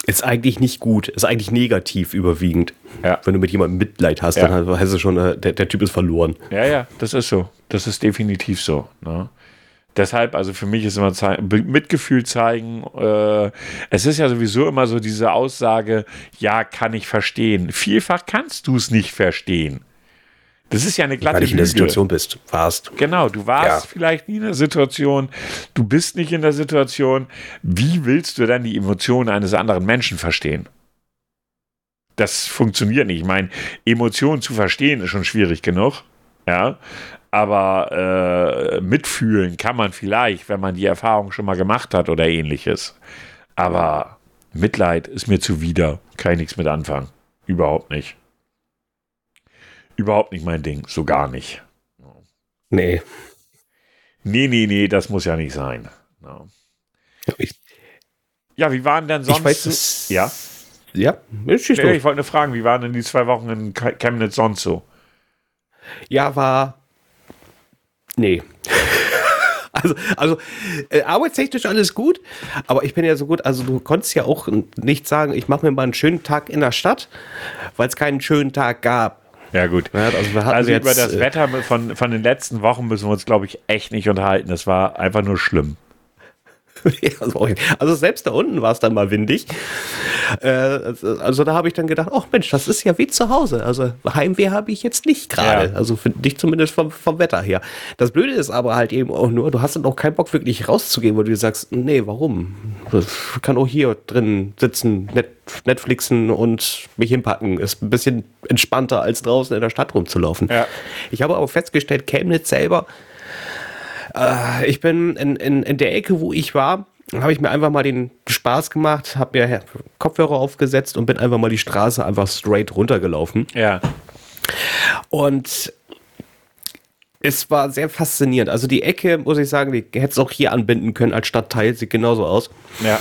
S2: Ist eigentlich nicht gut, ist eigentlich negativ überwiegend.
S1: Ja.
S2: Wenn du mit jemandem Mitleid hast,
S1: Ja.
S2: dann heißt es schon, äh, der, der Typ ist verloren.
S1: Ja, ja, das ist so. Das ist definitiv so. Ne? Deshalb, also für mich ist immer Mitgefühl zeigen. Äh, es ist ja sowieso immer so diese Aussage, ja, kann ich verstehen. Vielfach kannst du es nicht verstehen. Das ist ja eine glatte
S2: Weil ich in der. Situation bist, warst.
S1: Genau, du warst
S2: Ja.
S1: vielleicht nie in der Situation, du bist nicht in der Situation. Wie willst du dann die Emotionen eines anderen Menschen verstehen? Das funktioniert nicht. Ich meine, Emotionen zu verstehen ist schon schwierig genug, ja. Aber äh, mitfühlen kann man vielleicht, wenn man die Erfahrung schon mal gemacht hat oder ähnliches. Aber Mitleid ist mir zuwider. Kann ich nichts mit anfangen. Überhaupt nicht. Überhaupt nicht mein Ding. So gar nicht.
S2: Nee.
S1: Nee, nee, nee, das muss ja nicht sein. Ja,
S2: Ich,
S1: ja wie waren denn sonst?
S2: ich weiß es.
S1: ja,
S2: Ja, schieß
S1: nee, ich wollte nur fragen, wie waren denn die zwei Wochen in Chemnitz sonst so?
S2: Ja, war. Nee. Also, also äh, arbeitstechnisch alles gut, aber ich bin ja so gut, also du konntest ja auch nicht sagen, ich mache mir mal einen schönen Tag in der Stadt, weil es keinen schönen Tag gab.
S1: Ja, gut.
S2: Ja, also
S1: Also
S2: jetzt,
S1: über das
S2: äh,
S1: Wetter von, von den letzten Wochen müssen wir uns, glaube ich, echt nicht unterhalten. Das war einfach nur schlimm.
S2: Also, selbst da unten war es dann mal windig. Äh, also, da habe ich dann gedacht, ach Mensch, das ist ja wie zu Hause. Also Heimweh habe ich jetzt nicht gerade.
S1: Ja.
S2: Also für dich zumindest vom, vom Wetter her. Das Blöde ist aber halt eben auch nur, du hast dann auch keinen Bock wirklich rauszugehen, weil du sagst, nee, warum? Ich kann auch hier drin sitzen, Net Netflixen und mich hinpacken. Ist ein bisschen entspannter als draußen in der Stadt rumzulaufen.
S1: Ja.
S2: Ich habe aber festgestellt, Chemnitz selber äh, ich bin in, in, in der Ecke, wo ich war, habe ich mir einfach mal den Spaß gemacht, habe mir Kopfhörer aufgesetzt und bin einfach mal die Straße einfach straight runtergelaufen.
S1: Ja.
S2: Und es war sehr faszinierend. Also die Ecke, muss ich sagen, die hätte es auch hier anbinden können als Stadtteil, sieht genauso aus.
S1: Ja.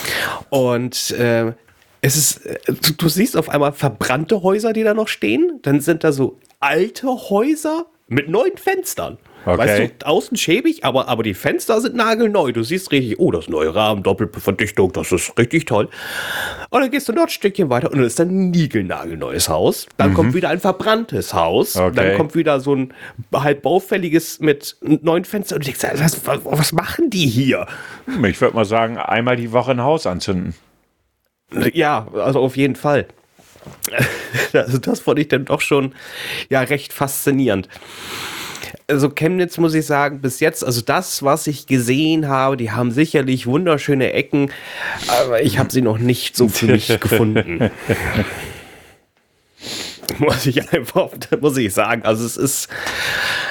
S2: Und äh, es ist, äh, du, du siehst auf einmal verbrannte Häuser, die da noch stehen. Dann sind da so alte Häuser mit neuen Fenstern.
S1: Okay.
S2: Weißt du, außen schäbig, aber, aber die Fenster sind nagelneu. Du siehst richtig, oh, das neue Rahmen, Doppelverdichtung, das ist richtig toll. Und dann gehst du noch ein Stückchen weiter und dann ist ein niegelnagelneues Haus. Dann kommt wieder ein verbranntes Haus.
S1: Okay.
S2: Dann kommt wieder so ein halb baufälliges mit neuen Fenstern. Und du denkst, was, was, was machen die hier?
S1: Hm, Ich würde mal sagen, einmal die Woche ein Haus anzünden.
S2: Ja, also auf jeden Fall. Also das fand ich dann doch schon ja recht faszinierend. Also Chemnitz muss ich sagen, bis jetzt, also das, was ich gesehen habe, die haben sicherlich wunderschöne Ecken, aber ich habe sie noch nicht so für mich gefunden. Muss ich einfach, muss ich sagen. Also es ist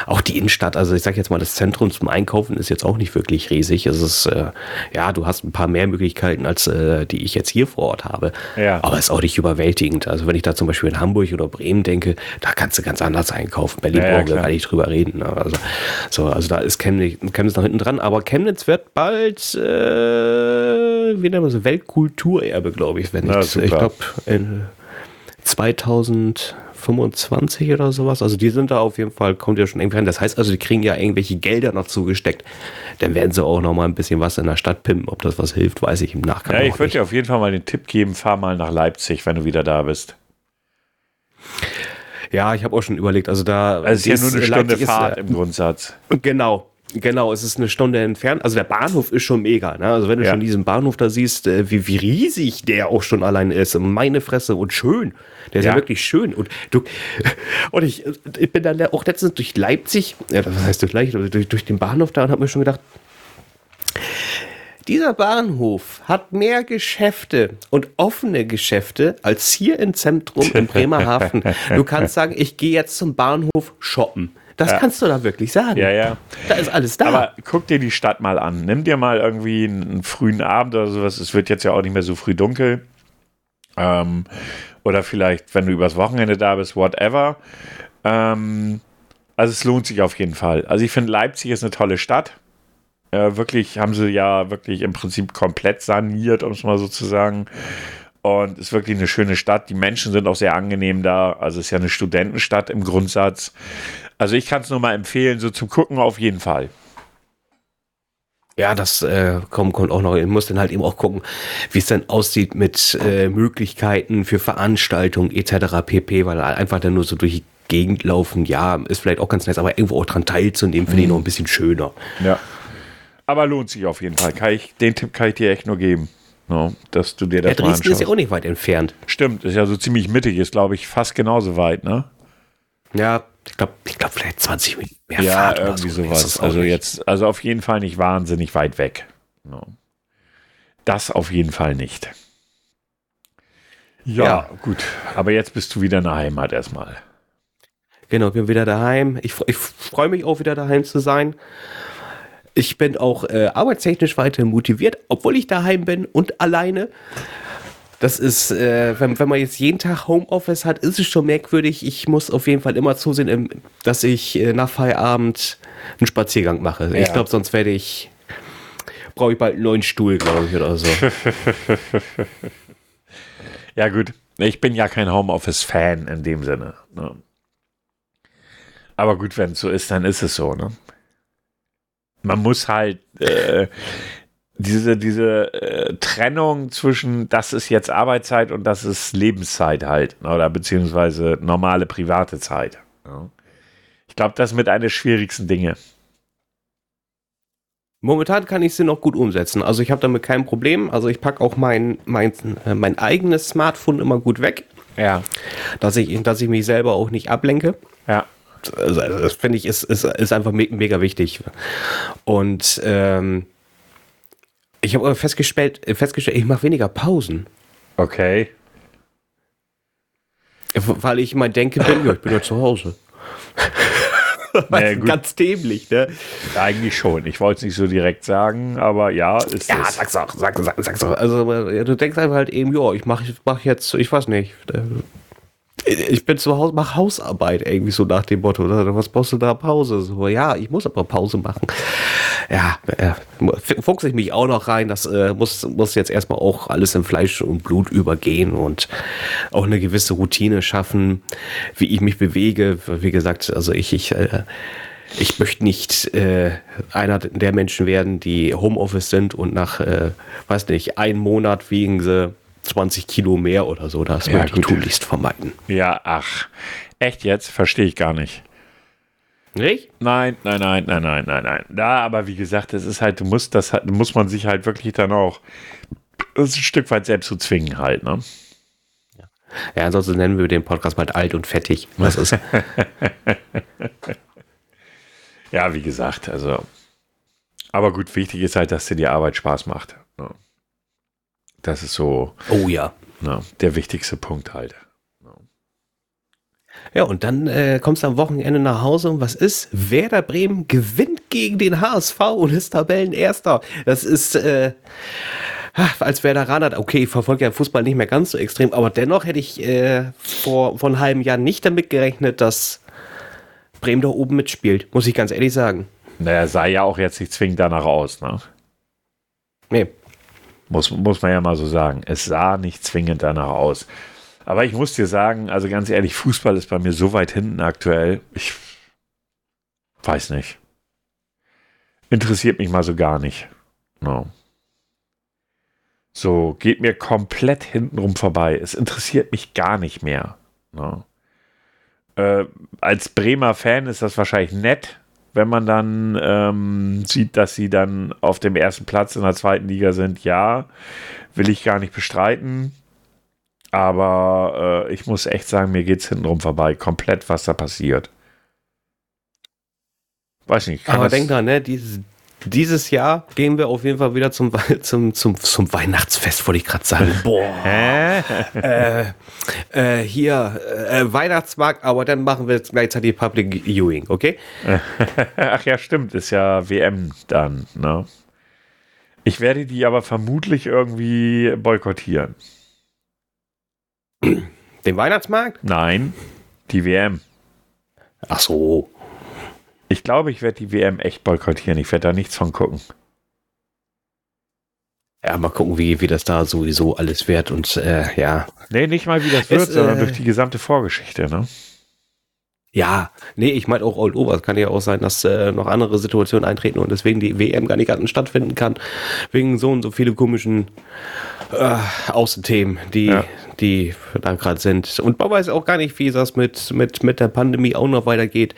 S2: auch die Innenstadt, also ich sag jetzt mal, das Zentrum zum Einkaufen ist jetzt auch nicht wirklich riesig. Es ist, äh, ja, du hast ein paar mehr Möglichkeiten, als äh, die ich jetzt hier vor Ort habe.
S1: Ja.
S2: Aber es ist auch nicht überwältigend. Also wenn ich da zum Beispiel in Hamburg oder Bremen denke, da kannst du ganz anders einkaufen. Berlin
S1: Ja, ja,
S2: brauchen wir gar nicht drüber reden. ne? Also, so, also da ist Chemnitz, Chemnitz noch hinten dran. Aber Chemnitz wird bald, äh, wie nennt man so, Weltkulturerbe, glaube ich. Wenn
S1: Ja,
S2: ich glaube, 2025 oder sowas. Also die sind da auf jeden Fall, kommt ja schon irgendwie rein. Das heißt also, die kriegen ja irgendwelche Gelder noch zugesteckt. Dann werden sie auch noch mal ein bisschen was in der Stadt pimpen. Ob das was hilft, weiß ich im Nachgang
S1: Ja, ich würde dir auf jeden Fall mal den Tipp geben, fahr mal nach Leipzig, wenn du wieder da bist.
S2: Ja, ich habe auch schon überlegt. Also da
S1: Also es ist ja nur eine Stunde
S2: Leipzig ist,
S1: Fahrt
S2: äh,
S1: im Grundsatz.
S2: Genau. Genau, es ist eine Stunde entfernt. Also der Bahnhof ist schon mega. Ne? Also wenn du
S1: Ja.
S2: schon diesen Bahnhof da siehst, äh, wie, wie riesig der auch schon allein ist. Meine Fresse und schön. Der ist ja,
S1: Ja.
S2: wirklich schön. Und du und ich, ich bin dann auch letztens durch Leipzig, ja, was heißt durch Leipzig, durch, durch den Bahnhof da und habe mir schon gedacht, dieser Bahnhof hat mehr Geschäfte und offene Geschäfte als hier im Zentrum in Bremerhaven. Du kannst sagen, ich gehe jetzt zum Bahnhof shoppen. Das
S1: Ja.
S2: kannst du da wirklich sagen.
S1: Ja, ja.
S2: Da ist alles da.
S1: Aber guck dir die Stadt mal an. Nimm dir mal irgendwie einen, einen frühen Abend oder sowas. Es wird jetzt ja auch nicht mehr so früh dunkel. Ähm, oder vielleicht, wenn du übers Wochenende da bist, whatever. Ähm, also es lohnt sich auf jeden Fall. Also ich finde, Leipzig ist eine tolle Stadt. Äh, wirklich haben sie ja wirklich im Prinzip komplett saniert, um es mal so zu sagen. Und ist wirklich eine schöne Stadt. Die Menschen sind auch sehr angenehm da. Also es ist ja eine Studentenstadt im Grundsatz. Also ich kann es nur mal empfehlen, so zum Gucken auf jeden Fall.
S2: Ja, das äh, kommt, kommt auch noch. Ich muss dann halt eben auch gucken, wie es dann aussieht mit äh, Möglichkeiten für Veranstaltungen etc. pp, weil einfach dann nur so durch die Gegend laufen, ja, ist vielleicht auch ganz nice, aber irgendwo auch dran teilzunehmen, finde ich noch ein bisschen schöner.
S1: Ja. Aber lohnt sich auf jeden Fall. Kann ich, den Tipp kann ich dir echt nur geben. No, dass du dir
S2: Ja,
S1: das mal
S2: Dresden ist ja auch nicht weit entfernt.
S1: Stimmt, ist ja so ziemlich mittig, ist glaube ich fast genauso weit, ne?
S2: Ja, ich glaube, ich glaub, vielleicht 20 Minuten mehr
S1: Ja,
S2: Fahrt oder
S1: irgendwie
S2: so.
S1: sowas. Also
S2: nicht.
S1: jetzt, also auf jeden Fall nicht wahnsinnig weit weg. No. Das auf jeden Fall nicht. Ja,
S2: Ja.
S1: gut. Aber jetzt bist du wieder in der Heimat erstmal.
S2: Genau, bin wieder daheim. Ich, ich freue mich auch wieder daheim zu sein. Ich bin auch äh, arbeitstechnisch weiterhin motiviert, obwohl ich daheim bin und alleine. Das ist, äh, wenn, wenn man jetzt jeden Tag Homeoffice hat, ist es schon merkwürdig. Ich muss auf jeden Fall immer zusehen, ähm, dass ich äh, nach Feierabend einen Spaziergang mache. Ich
S1: Ja.
S2: glaube, sonst werde ich, brauche ich bald einen neuen Stuhl, glaube ich, oder so.
S1: Ja, gut. Ich bin ja kein Homeoffice-Fan in dem Sinne. Ne? Aber gut, wenn es so ist, dann ist es so, ne? Man muss halt äh, diese, diese äh, Trennung zwischen das ist jetzt Arbeitszeit und das ist Lebenszeit halt, ne? oder beziehungsweise normale private Zeit. Ja? Ich glaube, das ist mit einer der schwierigsten Dinge.
S2: Momentan kann ich sie noch gut umsetzen. Also ich habe damit kein Problem. Also ich packe auch mein, mein, äh, mein eigenes Smartphone immer gut weg,
S1: Ja.
S2: dass ich, dass ich mich selber auch nicht ablenke.
S1: Ja.
S2: Also, also das finde ich ist, ist, ist einfach me mega wichtig. Und ähm, ich habe aber festgestellt, festgestellt, ich mache weniger Pausen.
S1: Okay.
S2: Weil ich immer denke, bin, ja, ich bin ja zu Hause.
S1: Naja.
S2: Ganz dämlich, ne?
S1: Eigentlich schon. Ich wollte es nicht so direkt sagen, aber ja, ist
S2: Ja,
S1: es.
S2: sag's auch, sag, sag, sag's auch. Also äh, du denkst einfach halt eben, ja, ich mache mach jetzt, ich weiß nicht, äh, ich bin zu Hause, mach Hausarbeit irgendwie so nach dem Motto. Oder was brauchst du da Pause? So, ja, ich muss aber Pause machen. Ja, äh, fuchse ich mich auch noch rein. Das äh, muss, muss jetzt erstmal auch alles in Fleisch und Blut übergehen und auch eine gewisse Routine schaffen, wie ich mich bewege. Wie gesagt, also ich, ich, äh, ich möchte nicht äh, einer der Menschen werden, die Homeoffice sind und nach, äh, weiß nicht, einem Monat wiegen sie 20 Kilo mehr oder so. Das
S1: Ja,
S2: möchte ich
S1: gut.
S2: tunlichst vermeiden.
S1: Ja, ach. Echt jetzt? Verstehe ich gar nicht.
S2: Nicht?
S1: Nein, nein, nein, nein, nein, nein, nein. Da, aber wie gesagt, es ist halt, du musst das halt- muss man sich halt wirklich dann auch ein Stück weit selbst zu zwingen halt, ne?
S2: Ja, ansonsten nennen wir den Podcast bald alt und fettig. Das ist,
S1: Ja, wie gesagt, also. Aber gut, wichtig ist halt, dass dir die Arbeit Spaß macht. Ne? Das ist so
S2: oh ja.
S1: ne, der wichtigste Punkt halt.
S2: Ja, und dann äh, kommst du am Wochenende nach Hause und was ist? Werder Bremen gewinnt gegen den HSV und ist Tabellenerster. Das ist, äh, als Werderaner, okay, ich verfolge ja Fußball nicht mehr ganz so extrem, aber dennoch hätte ich äh, vor, vor einem halben Jahr nicht damit gerechnet, dass Bremen da oben mitspielt, muss ich ganz ehrlich sagen.
S1: Naja, sah ja auch jetzt nicht zwingend danach aus, ne?
S2: Nee.
S1: Muss, muss man ja mal so sagen. Es sah nicht zwingend danach aus. Aber ich muss dir sagen, also ganz ehrlich, Fußball ist bei mir so weit hinten aktuell. Ich weiß nicht. Interessiert mich mal so gar nicht. No. So, geht mir komplett hintenrum vorbei. Es interessiert mich gar nicht mehr. No. Äh, als Bremer Fan ist das wahrscheinlich nett, wenn man dann ähm, sieht, dass sie dann auf dem ersten Platz in der zweiten Liga sind. Ja, will ich gar nicht bestreiten. Aber äh, ich muss echt sagen, mir geht es hintenrum vorbei. Komplett, was da passiert. Weiß nicht.
S2: Aber denk dran, ne, dieses, dieses Jahr gehen wir auf jeden Fall wieder zum, zum, zum, zum Weihnachtsfest, wollte ich gerade sagen. Boah. äh, äh, hier, äh, Weihnachtsmarkt, aber dann machen wir jetzt gleichzeitig Public Viewing, okay?
S1: Ach ja, stimmt, ist ja WM dann, ne? Ich werde die aber vermutlich irgendwie boykottieren.
S2: Den Weihnachtsmarkt?
S1: Nein, die WM.
S2: Ach so.
S1: Ich glaube, ich werde die WM echt boykottieren. Ich werde da nichts von gucken.
S2: Ja, mal gucken, wie, wie das da sowieso alles wird und äh, ja.
S1: Nee, nicht mal wie das wird, es, sondern äh, durch die gesamte Vorgeschichte, ne?
S2: Ja, nee, ich meine auch all over. Es kann ja auch sein, dass äh, noch andere Situationen eintreten und deswegen die WM gar nicht stattfinden kann. Wegen so und so viele komischen äh, Außenthemen, die, ja. Die da gerade sind. Und man weiß auch gar nicht, wie das mit, mit, mit der Pandemie auch noch weitergeht.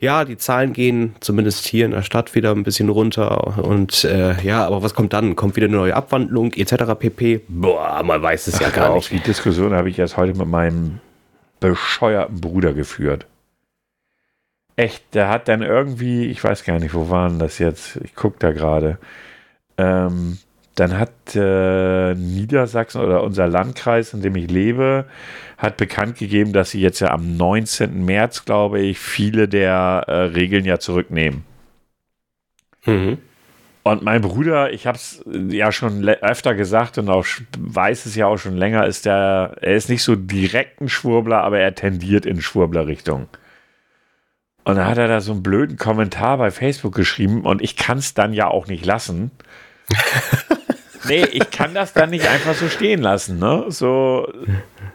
S2: Ja, die Zahlen gehen zumindest hier in der Stadt wieder ein bisschen runter. Und äh, ja, aber was kommt dann? Kommt wieder eine neue Abwandlung etc. pp? Boah, man weiß es Ach, ja gar nicht.
S1: Die Diskussion habe ich erst heute mit meinem bescheuerten Bruder geführt. Echt, der hat dann irgendwie, ich weiß gar nicht, wo waren das jetzt? Ich gucke da gerade. Ähm, dann hat äh, Niedersachsen oder unser Landkreis, in dem ich lebe, hat bekannt gegeben, dass sie jetzt ja am 19. März, glaube ich, viele der äh, Regeln ja zurücknehmen. Mhm. Und mein Bruder, ich habe es ja schon öfter gesagt und auch weiß es ja auch schon länger, ist der, er ist nicht so direkt ein Schwurbler, aber er tendiert in Schwurbler-Richtung. Und dann hat er da so einen blöden Kommentar bei Facebook geschrieben und ich kann es dann ja auch nicht lassen. nee, ich kann das dann nicht einfach so stehen lassen, ne? So,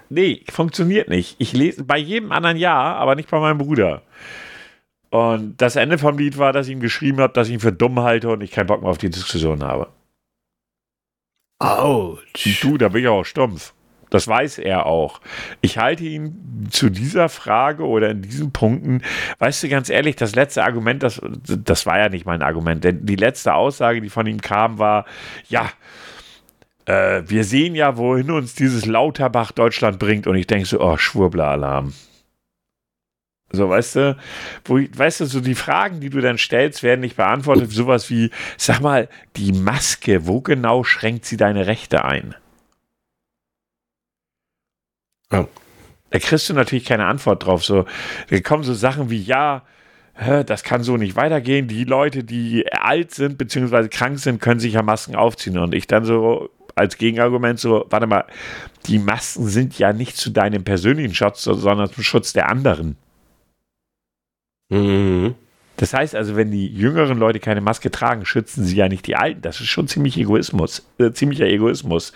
S1: nee, funktioniert nicht. Ich lese bei jedem anderen ja, aber nicht bei meinem Bruder. Und das Ende vom Lied war, dass ich ihm geschrieben habe, dass ich ihn für dumm halte und ich keinen Bock mehr auf die Diskussion habe.
S2: Autsch.
S1: Du, da bin ich auch stumpf. Das weiß er auch. Ich halte ihn zu dieser Frage oder in diesen Punkten, weißt du, ganz ehrlich, das letzte Argument, das, das war ja nicht mein Argument, denn die letzte Aussage, die von ihm kam, war, ja, äh, wir sehen ja, wohin uns dieses Lauterbach Deutschland bringt und ich denke so, oh, Schwurbler-Alarm. So, weißt du, wo, weißt du, so die Fragen, die du dann stellst, werden nicht beantwortet. Sowas wie, sag mal, die Maske, wo genau schränkt sie deine Rechte ein? Ja. Da kriegst du natürlich keine Antwort drauf. So, da kommen so Sachen wie, ja, das kann so nicht weitergehen. Die Leute, die alt sind bzw. krank sind, können sich ja Masken aufziehen. Und ich dann so als Gegenargument so, warte mal, die Masken sind ja nicht zu deinem persönlichen Schutz, sondern zum Schutz der anderen. Mhm. Das heißt also, wenn die jüngeren Leute keine Maske tragen, schützen sie ja nicht die Alten. Das ist schon ziemlich Egoismus, äh, ziemlicher Egoismus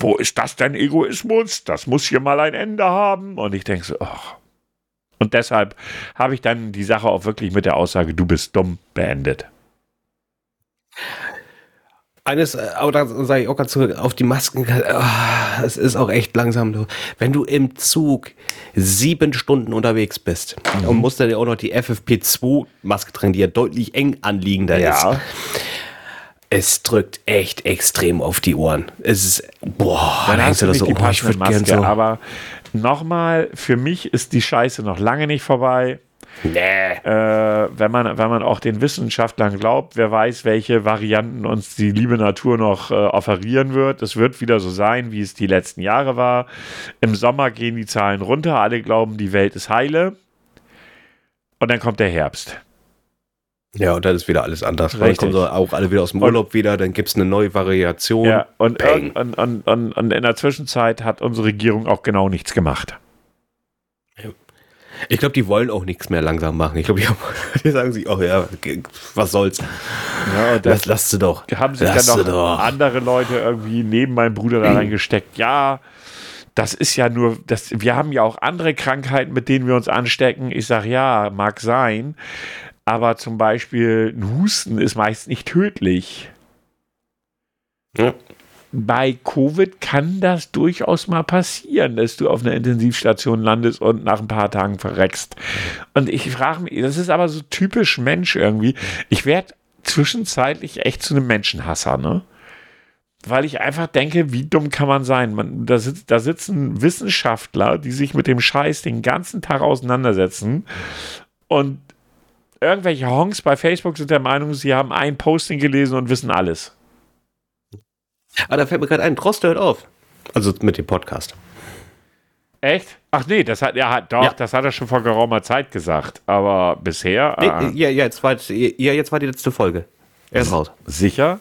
S1: wo ist das denn Egoismus? Das muss hier mal ein Ende haben. Und ich denke so, ach. Und deshalb habe ich dann die Sache auch wirklich mit der Aussage, du bist dumm, beendet.
S2: Eines, äh, aber da sage ich auch ganz zurück auf die Masken. Oh, es ist auch echt langsam. Wenn du im Zug sieben Stunden unterwegs bist mhm. und musst dann auch noch die FFP2-Maske tragen, die ja deutlich eng anliegender ja. ist es drückt echt extrem auf die Ohren. Es ist, boah,
S1: dann hast du das so, die oh, ich Maske, so. Aber nochmal, für mich ist die Scheiße noch lange nicht vorbei. Nee. Äh, wenn, man, wenn man auch den Wissenschaftlern glaubt, wer weiß, welche Varianten uns die liebe Natur noch äh, offerieren wird. Es wird wieder so sein, wie es die letzten Jahre war. Im Sommer gehen die Zahlen runter, alle glauben, die Welt ist heile. Und dann kommt der Herbst.
S2: Ja, und dann ist wieder alles anders. Richtig. Dann kommen auch alle wieder aus dem Urlaub und, wieder, dann gibt es eine neue Variation. Ja,
S1: und, und, und, und, und in der Zwischenzeit hat unsere Regierung auch genau nichts gemacht.
S2: Ich glaube, die wollen auch nichts mehr langsam machen. Ich glaube, die, die, sagen sich, oh ja, was soll's. Ja, das, das lasst du doch.
S1: Haben sich dann noch doch. andere Leute irgendwie neben meinem Bruder da reingesteckt. Ja, das ist ja nur, das, wir haben ja auch andere Krankheiten, mit denen wir uns anstecken. Ich sage, ja, mag sein. Aber zum Beispiel ein Husten ist meist nicht tödlich. Ja. Bei Covid kann das durchaus mal passieren, dass du auf einer Intensivstation landest und nach ein paar Tagen verreckst. Und ich frage mich, das ist aber so typisch Mensch irgendwie. Ich werde zwischenzeitlich echt zu einem Menschenhasser, ne? Weil ich einfach denke, wie dumm kann man sein? Man, da, sitzt, da sitzen Wissenschaftler, die sich mit dem Scheiß den ganzen Tag auseinandersetzen und irgendwelche Honks bei Facebook sind der Meinung, sie haben ein Posting gelesen und wissen alles.
S2: Aber ah, da fällt mir gerade ein, Drost hört auf. Also mit dem Podcast.
S1: Echt? Ach nee, das hat, ja, doch, ja. das hat er schon vor geraumer Zeit gesagt. Aber bisher.
S2: Nee, ah. ja, ja, jetzt war, ja, jetzt war die letzte Folge.
S1: Er ist raus. Sicher?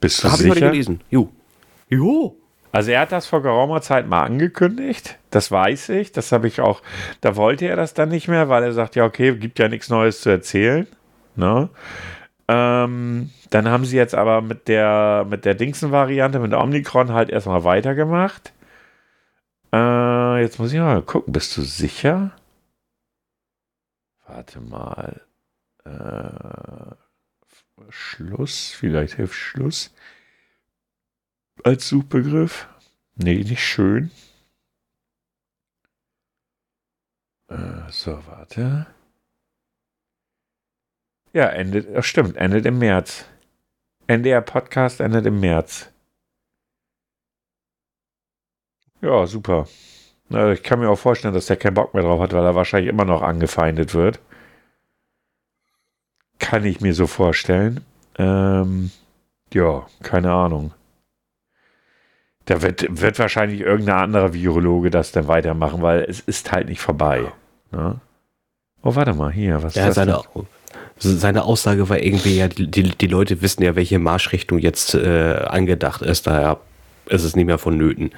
S2: Bist du Hab sicher? Habe ich heute gelesen. Jo.
S1: Jo. Also er hat das vor geraumer Zeit mal angekündigt, das weiß ich, das habe ich auch, da wollte er das dann nicht mehr, weil er sagt, ja okay, gibt ja nichts Neues zu erzählen. Ne? Ähm, dann haben sie jetzt aber mit der, mit der Dingsen-Variante, mit Omnicron halt erstmal weitergemacht. Äh, jetzt muss ich mal gucken, bist du sicher? Warte mal. Äh, Schluss, vielleicht hilft Schluss als Suchbegriff. Nee, nicht schön. Äh, so, warte. Ja, endet, ach stimmt, endet im März. NDR Podcast endet im März. Ja, super. Na, ich kann mir auch vorstellen, dass der keinen Bock mehr drauf hat, weil er wahrscheinlich immer noch angefeindet wird. Kann ich mir so vorstellen. Ähm, ja, keine Ahnung. Da wird, wird wahrscheinlich irgendein anderer Virologe das dann weitermachen, weil es ist halt nicht vorbei. Ne? Oh, warte mal, hier, was
S2: ja, ist das? Seine, seine Aussage war irgendwie, ja, die, die Leute wissen ja, welche Marschrichtung jetzt äh, angedacht ist, daher ist es nicht mehr vonnöten.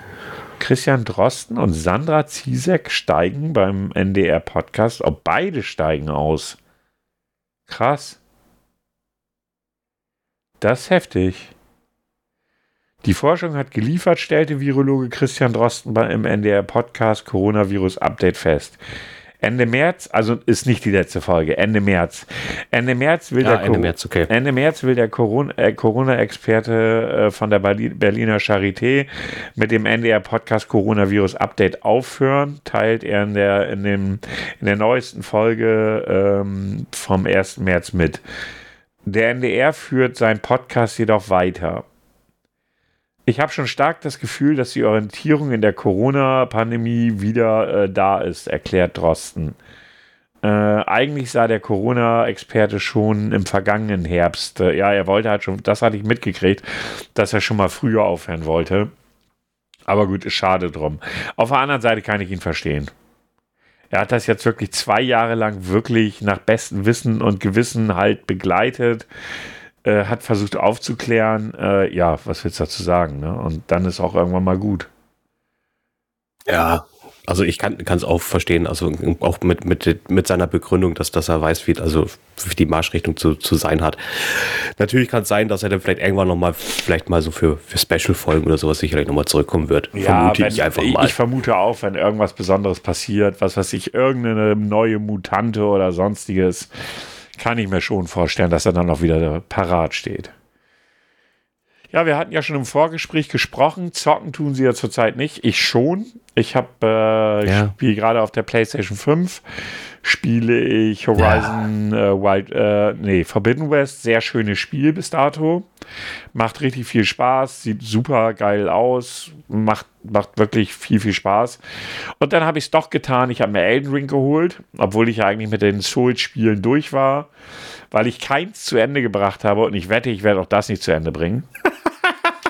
S1: Christian Drosten und Sandra Ziesek steigen beim NDR-Podcast, ob beide steigen aus. Krass. Das ist heftig. Die Forschung hat geliefert, stellte Virologe Christian Drosten im NDR-Podcast Coronavirus Update fest. Ende März, also ist nicht die letzte Folge, Ende März. Ende März will, ja, der,
S2: Ende März, okay.
S1: Ende März will der äh, Corona-Experte äh, von der Berliner Charité mit dem NDR-Podcast Coronavirus Update aufhören, teilt er in der, in dem, in der neuesten Folge ähm, vom 1. März mit. Der NDR führt seinen Podcast jedoch weiter. Ich habe schon stark das Gefühl, dass die Orientierung in der Corona-Pandemie wieder äh, da ist, erklärt Drosten. Äh, eigentlich sah der Corona-Experte schon im vergangenen Herbst, äh, ja, er wollte halt schon, das hatte ich mitgekriegt, dass er schon mal früher aufhören wollte. Aber gut, ist schade drum. Auf der anderen Seite kann ich ihn verstehen. Er hat das jetzt wirklich zwei Jahre lang wirklich nach bestem Wissen und Gewissen halt begleitet äh, hat versucht aufzuklären, äh, ja, was willst du dazu sagen? Ne? Und dann ist auch irgendwann mal gut.
S2: Ja, also ich kann es auch verstehen, also auch mit, mit, mit seiner Begründung, dass, dass er weiß, wie also wie die Marschrichtung zu, zu sein hat. Natürlich kann es sein, dass er dann vielleicht irgendwann nochmal, vielleicht mal so für, für Special-Folgen oder sowas sicherlich nochmal zurückkommen wird.
S1: Ja, vermute wenn, ich einfach mal. Ich vermute auch, wenn irgendwas Besonderes passiert, was weiß ich, irgendeine neue Mutante oder sonstiges, kann ich mir schon vorstellen, dass er dann auch wieder parat steht. Ja, wir hatten ja schon im Vorgespräch gesprochen. Zocken tun sie ja zurzeit nicht. Ich schon. Ich habe, äh, ja. spiele gerade auf der PlayStation 5 spiele ich Horizon ja. äh, Wild, äh, nee, Forbidden West. Sehr schönes Spiel bis dato. Macht richtig viel Spaß, sieht super geil aus, macht, macht wirklich viel, viel Spaß. Und dann habe ich es doch getan. Ich habe mir Elden Ring geholt, obwohl ich ja eigentlich mit den Souls-Spielen durch war, weil ich keins zu Ende gebracht habe und ich wette, ich werde auch das nicht zu Ende bringen.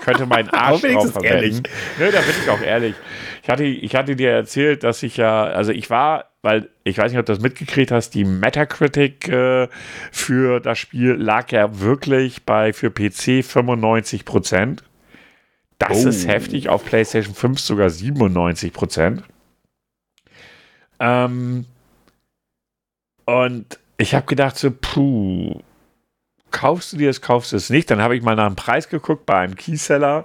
S1: könnte meinen Arsch drauf verwenden. Nö, da bin ich auch ehrlich. Ich hatte, ich hatte dir erzählt, dass ich ja, also ich war, weil ich weiß nicht, ob du das mitgekriegt hast, die Metacritic äh, für das Spiel lag ja wirklich bei für PC 95 Prozent. Das oh. ist heftig, auf PlayStation 5 sogar 97 Prozent. Ähm, und ich habe gedacht so, puh, kaufst du dir das, kaufst du es nicht. Dann habe ich mal nach dem Preis geguckt bei einem Keyseller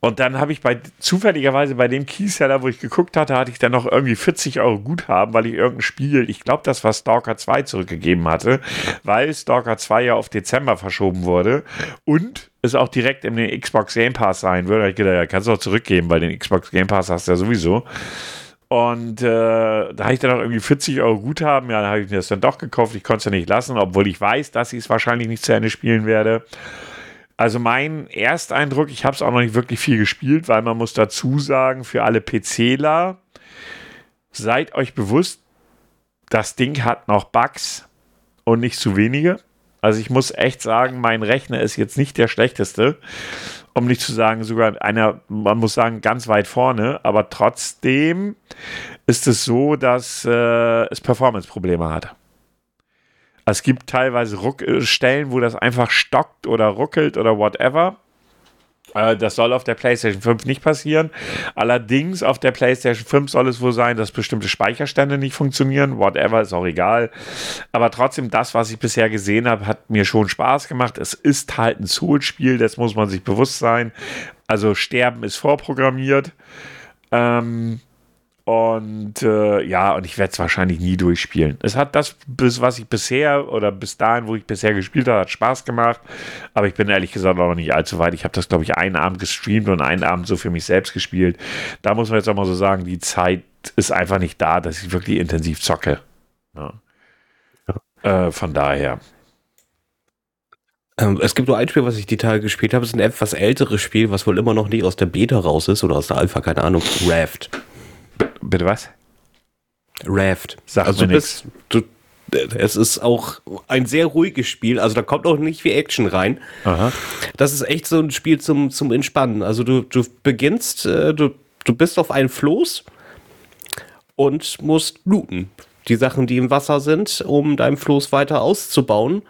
S1: und dann habe ich bei zufälligerweise bei dem Keyseller, wo ich geguckt hatte, hatte ich dann noch irgendwie 40 Euro Guthaben, weil ich irgendein Spiel, ich glaube, das war Stalker 2 zurückgegeben hatte, weil Stalker 2 ja auf Dezember verschoben wurde und es auch direkt in den Xbox Game Pass sein würde. Ich gedacht, ja, kannst du auch zurückgeben, weil den Xbox Game Pass hast du ja sowieso. Und äh, da hatte ich dann noch irgendwie 40 Euro Guthaben. Ja, dann habe ich mir das dann doch gekauft. Ich konnte es ja nicht lassen, obwohl ich weiß, dass ich es wahrscheinlich nicht zu Ende spielen werde. Also mein Ersteindruck, ich habe es auch noch nicht wirklich viel gespielt, weil man muss dazu sagen, für alle PCler, seid euch bewusst, das Ding hat noch Bugs. und nicht zu wenige. Also ich muss echt sagen, mein Rechner ist jetzt nicht der schlechteste, um nicht zu sagen, sogar einer, man muss sagen, ganz weit vorne, aber trotzdem ist es so, dass äh, es Performance-Probleme hat. Es gibt teilweise Ruck äh, Stellen, wo das einfach stockt oder ruckelt oder whatever. Äh, das soll auf der PlayStation 5 nicht passieren. Allerdings auf der PlayStation 5 soll es wohl sein, dass bestimmte Speicherstände nicht funktionieren. Whatever, ist auch egal. Aber trotzdem, das, was ich bisher gesehen habe, hat mir schon Spaß gemacht. Es ist halt ein Soul-Spiel, das muss man sich bewusst sein. Also Sterben ist vorprogrammiert. Ähm, und äh, ja, und ich werde es wahrscheinlich nie durchspielen. Es hat das, bis, was ich bisher oder bis dahin, wo ich bisher gespielt habe, hat Spaß gemacht. Aber ich bin ehrlich gesagt auch noch nicht allzu weit. Ich habe das, glaube ich, einen Abend gestreamt und einen Abend so für mich selbst gespielt. Da muss man jetzt auch mal so sagen, die Zeit ist einfach nicht da, dass ich wirklich intensiv zocke. Ja. Ja. Äh, von daher.
S2: Ähm, es gibt nur ein Spiel, was ich die Tage gespielt habe. Es ist ein etwas älteres Spiel, was wohl immer noch nicht aus der Beta raus ist oder aus der Alpha, keine Ahnung. Raft.
S1: Bitte was?
S2: Raft.
S1: Sag also
S2: du, es ist auch ein sehr ruhiges Spiel, also da kommt auch nicht viel Action rein.
S1: Aha.
S2: Das ist echt so ein Spiel zum, zum Entspannen. Also du, du beginnst, äh, du, du bist auf einem Floß und musst looten. Die Sachen, die im Wasser sind, um dein Floß weiter auszubauen,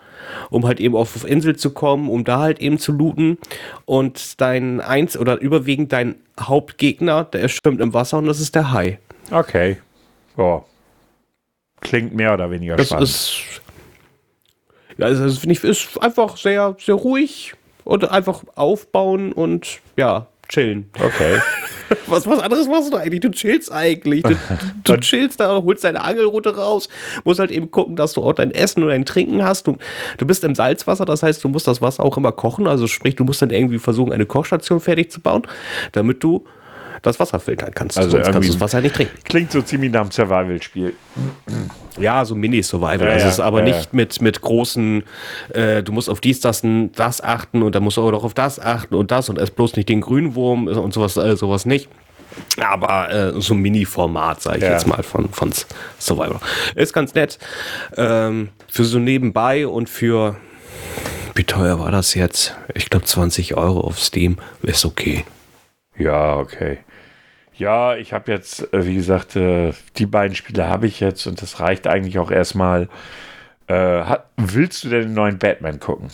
S2: um halt eben auf Insel zu kommen, um da halt eben zu looten. Und dein eins oder überwiegend dein Hauptgegner, der schwimmt im Wasser und das ist der Hai.
S1: Okay. Ja. Klingt mehr oder weniger
S2: das
S1: spannend.
S2: Ist, ja, also das finde ich ist einfach sehr, sehr ruhig und einfach aufbauen und ja, chillen.
S1: Okay.
S2: Was, was anderes machst du eigentlich? Du chillst eigentlich. Du, du chillst da, holst deine Angelrute raus, musst halt eben gucken, dass du auch dein Essen und dein Trinken hast. Du, du bist im Salzwasser, das heißt, du musst das Wasser auch immer kochen. Also sprich, du musst dann irgendwie versuchen, eine Kochstation fertig zu bauen, damit du das Wasser filtern kannst.
S1: Also Sonst kannst du das
S2: Wasser nicht trinken.
S1: Klingt so ziemlich nach einem Survival-Spiel.
S2: Ja, so Mini-Survival.
S1: Ja,
S2: also es ist aber
S1: ja,
S2: nicht mit, mit großen, äh, du musst auf dies, das, das achten und dann musst du auch noch auf das achten und das und erst bloß nicht den Grünwurm und sowas, äh, sowas nicht. Aber äh, so ein Mini-Format, sage ich
S1: Ja.
S2: jetzt mal, von, von Survivor. Ist ganz nett. Ähm, für so nebenbei und für, wie teuer war das jetzt? Ich glaube 20 Euro auf Steam. Ist okay.
S1: Ja, okay. Ja, ich habe jetzt, äh, wie gesagt, äh, die beiden Spiele habe ich jetzt und das reicht eigentlich auch erstmal. Äh, willst du denn den neuen Batman gucken?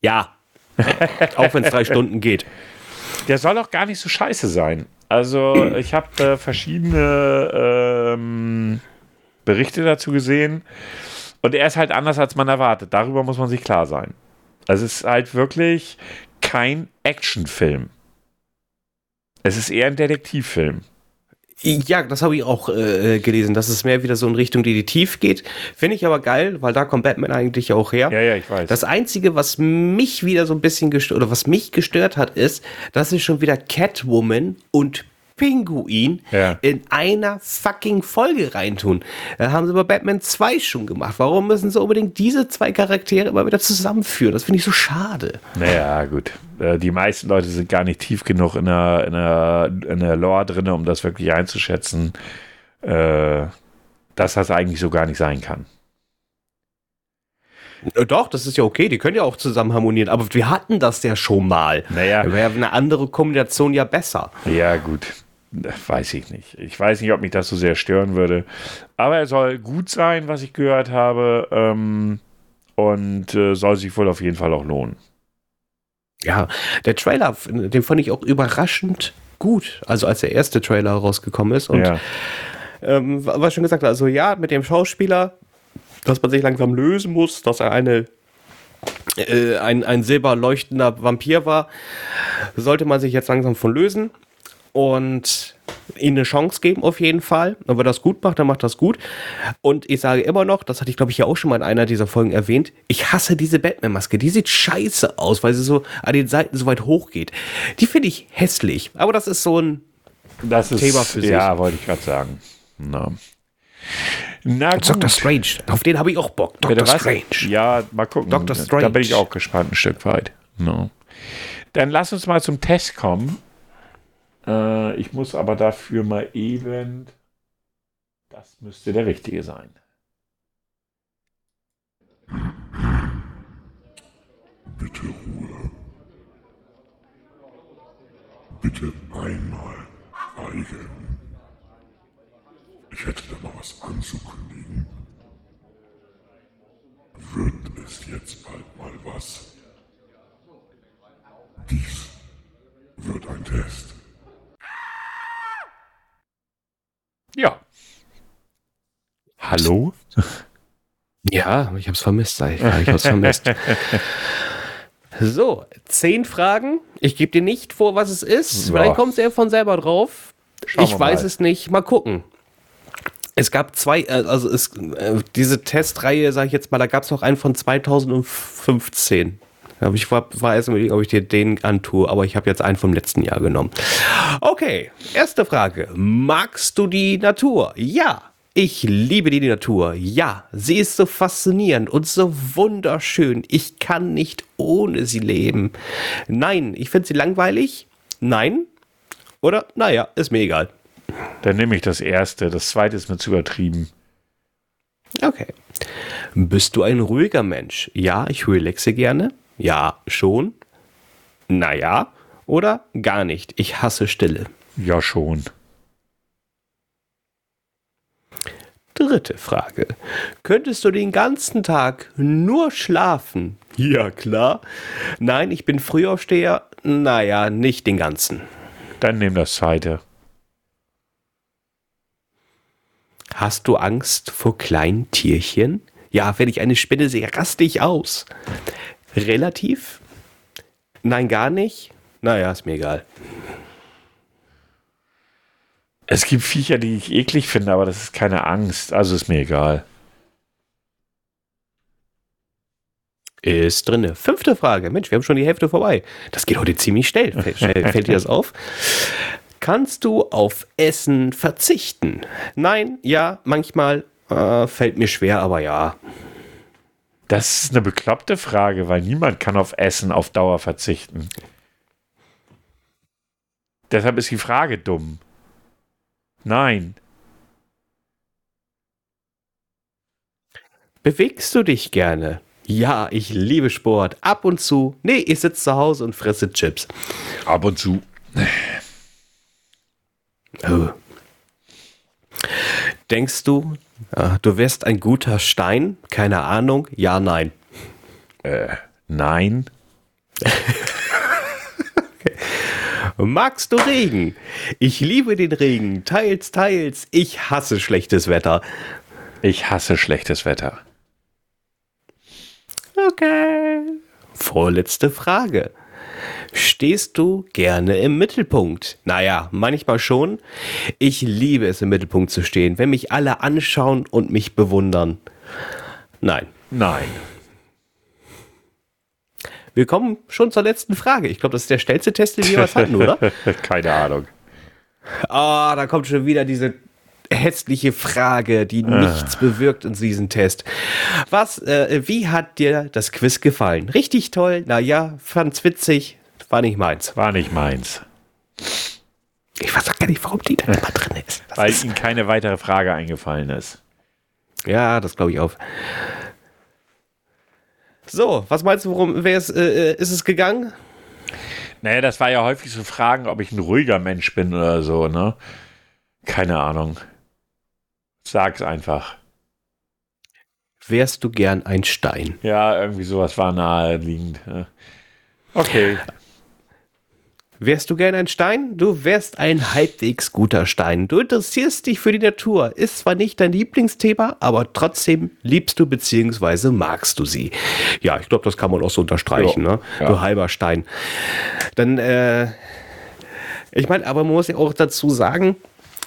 S2: Ja. auch wenn es drei Stunden geht.
S1: Der soll auch gar nicht so scheiße sein. Also, ich habe verschiedene ähm, Berichte dazu gesehen und er ist halt anders, als man erwartet. Darüber muss man sich klar sein. Also, es ist halt wirklich kein Actionfilm. Es ist eher ein Detektivfilm.
S2: Ja, das habe ich auch äh, gelesen, dass es mehr wieder so in Richtung Detektiv geht. Finde ich aber geil, weil da kommt Batman eigentlich auch her.
S1: Ja, ja, ich weiß.
S2: Das Einzige, was mich wieder so ein bisschen gestört, oder was mich gestört hat, ist, dass sie schon wieder Catwoman und Pinguin
S1: Ja.
S2: in einer fucking Folge reintun. Das haben sie bei Batman 2 schon gemacht. Warum müssen sie unbedingt diese zwei Charaktere immer wieder zusammenführen? Das finde ich so schade.
S1: Naja, gut. Äh, Die meisten Leute sind gar nicht tief genug in der, in der, in der Lore drin, um das wirklich einzuschätzen, äh, dass das eigentlich so gar nicht sein kann.
S2: Äh, Doch, das ist ja okay, die können ja auch zusammen harmonieren, aber wir hatten das ja schon mal.
S1: Naja.
S2: Da wäre eine andere Kombination ja besser.
S1: Ja, gut. Weiß ich nicht. Ich weiß nicht, ob mich das so sehr stören würde. Aber er soll gut sein, was ich gehört habe. Ähm, und äh, soll sich wohl auf jeden Fall auch lohnen.
S2: Ja, der Trailer, den fand ich auch überraschend gut. Also als der erste Trailer rausgekommen ist. Und
S1: ja.
S2: ähm, was schon gesagt, also ja, mit dem Schauspieler, dass man sich langsam lösen muss, dass er eine äh, ein, ein silberleuchtender Vampir war, sollte man sich jetzt langsam von lösen und ihm eine Chance geben auf jeden Fall. Und wenn er das gut macht, dann macht das gut. Und ich sage immer noch, das hatte ich glaube ich ja auch schon mal in einer dieser Folgen erwähnt, ich hasse diese Batman-Maske. Die sieht scheiße aus, weil sie so an den Seiten so weit hoch geht. Die finde ich hässlich. Aber das ist so ein
S1: Das ist,
S2: Thema für sich.
S1: Ja, wollte ich gerade sagen. Na, Na gut.
S2: Dr. Strange. Auf den habe ich auch Bock.
S1: Bitte
S2: Dr.
S1: was?
S2: Strange.
S1: Ja, mal gucken.
S2: Dr.
S1: Da
S2: Strange.
S1: bin ich auch gespannt ein Stück weit. No. Dann lass uns mal zum Test kommen. Äh, ich muss aber dafür mal eben. Das müsste der richtige sein.
S3: Bitte Ruhe. Bitte einmal schweigen. Ich hätte da mal was anzukündigen. Wird es jetzt bald mal was? Dies wird ein Test.
S1: Ja. Hallo?
S2: Ja, ich hab's vermisst, sag ich. Ich hab's vermisst. So, zehn Fragen. Ich gebe dir nicht vor, was es ist.
S1: Ja.
S2: Vielleicht kommst du ja von selber drauf.
S1: Schauen
S2: ich weiß es nicht. Mal gucken. Es gab zwei, äh, also es, äh, diese Testreihe, sag ich jetzt mal, da gab es noch einen von 2015. Aber ich war, war erst überlegen, ob ich dir den antue, aber ich habe jetzt einen vom letzten Jahr genommen. Okay, erste Frage. Magst du die Natur? Ja. Ich liebe die Natur. Ja, sie ist so faszinierend und so wunderschön. Ich kann nicht ohne sie leben. Nein, ich finde sie langweilig. Nein. Oder, naja, ist mir egal.
S1: Dann nehme ich das erste. Das zweite ist mir zu übertrieben.
S2: Okay. Bist du ein ruhiger Mensch? Ja, ich relaxe gerne. Ja, schon. Naja. Oder gar nicht. Ich hasse Stille.
S1: Ja, schon.
S2: Dritte Frage. Könntest du den ganzen Tag nur schlafen? Ja, klar. Nein, ich bin Frühaufsteher. Naja, nicht den ganzen.
S1: Dann nehme das zweite.
S2: Hast du Angst vor kleinen Tierchen? Ja, wenn ich eine Spinne sehe, raste ich aus. Relativ? Nein, gar nicht. Naja, ist mir egal.
S1: Es gibt Viecher, die ich eklig finde, aber das ist keine Angst. Also ist mir egal.
S2: Ist drinne. Fünfte Frage. Mensch, wir haben schon die Hälfte vorbei. Das geht heute ziemlich schnell. Fällt, schnell, fällt dir das auf? Kannst du auf Essen verzichten? Nein, ja, manchmal äh, fällt mir schwer, aber ja.
S1: Das ist eine bekloppte Frage, weil niemand kann auf Essen auf Dauer verzichten. Deshalb ist die Frage dumm. Nein.
S2: Bewegst du dich gerne? Ja, ich liebe Sport. Ab und zu. Nee, ich sitze zu Hause und fresse Chips.
S1: Ab und zu.
S2: Oh. Denkst du, äh, du wärst ein guter Stein? Keine Ahnung. Ja, nein.
S1: Nein.
S2: Magst du Regen? Ich liebe den Regen. Teils, teils. Ich hasse schlechtes Wetter.
S1: Ich hasse schlechtes Wetter.
S2: Okay. Vorletzte Frage. Stehst du gerne im Mittelpunkt? Naja, manchmal schon. Ich liebe es, im Mittelpunkt zu stehen, wenn mich alle anschauen und mich bewundern. Nein.
S1: Nein.
S2: Wir kommen schon zur letzten Frage. Ich glaube, das ist der schnellste Test, den wir jemals hatten, oder?
S1: Keine Ahnung.
S2: Ah, da kommt schon wieder diese hässliche Frage, die nichts bewirkt in diesem Test. Was, äh, wie hat dir das Quiz gefallen? Richtig toll? Naja, fand's witzig. War nicht meins.
S1: War nicht meins.
S2: Ich weiß auch gar nicht, warum die da immer drin ist. Das
S1: Weil
S2: ist
S1: Ihnen keine weitere Frage eingefallen ist.
S2: ja, das glaube ich auch. So, was meinst du, worum wer ist, äh, ist es gegangen?
S1: Naja, das war ja häufig so Fragen, ob ich ein ruhiger Mensch bin oder so, ne? Keine Ahnung. Sag's einfach.
S2: Wärst du gern ein Stein?
S1: Ja, irgendwie sowas war naheliegend. ne? Okay.
S2: Wärst du gern ein Stein? Du wärst ein halbwegs guter Stein. Du interessierst dich für die Natur. Ist zwar nicht dein Lieblingsthema, aber trotzdem liebst du bzw. magst du sie. Ja, ich glaube, das kann man auch so unterstreichen,
S1: Ja,
S2: ne?
S1: ja.
S2: Du halber Stein. Dann, äh, ich meine, aber man muss ja auch dazu sagen,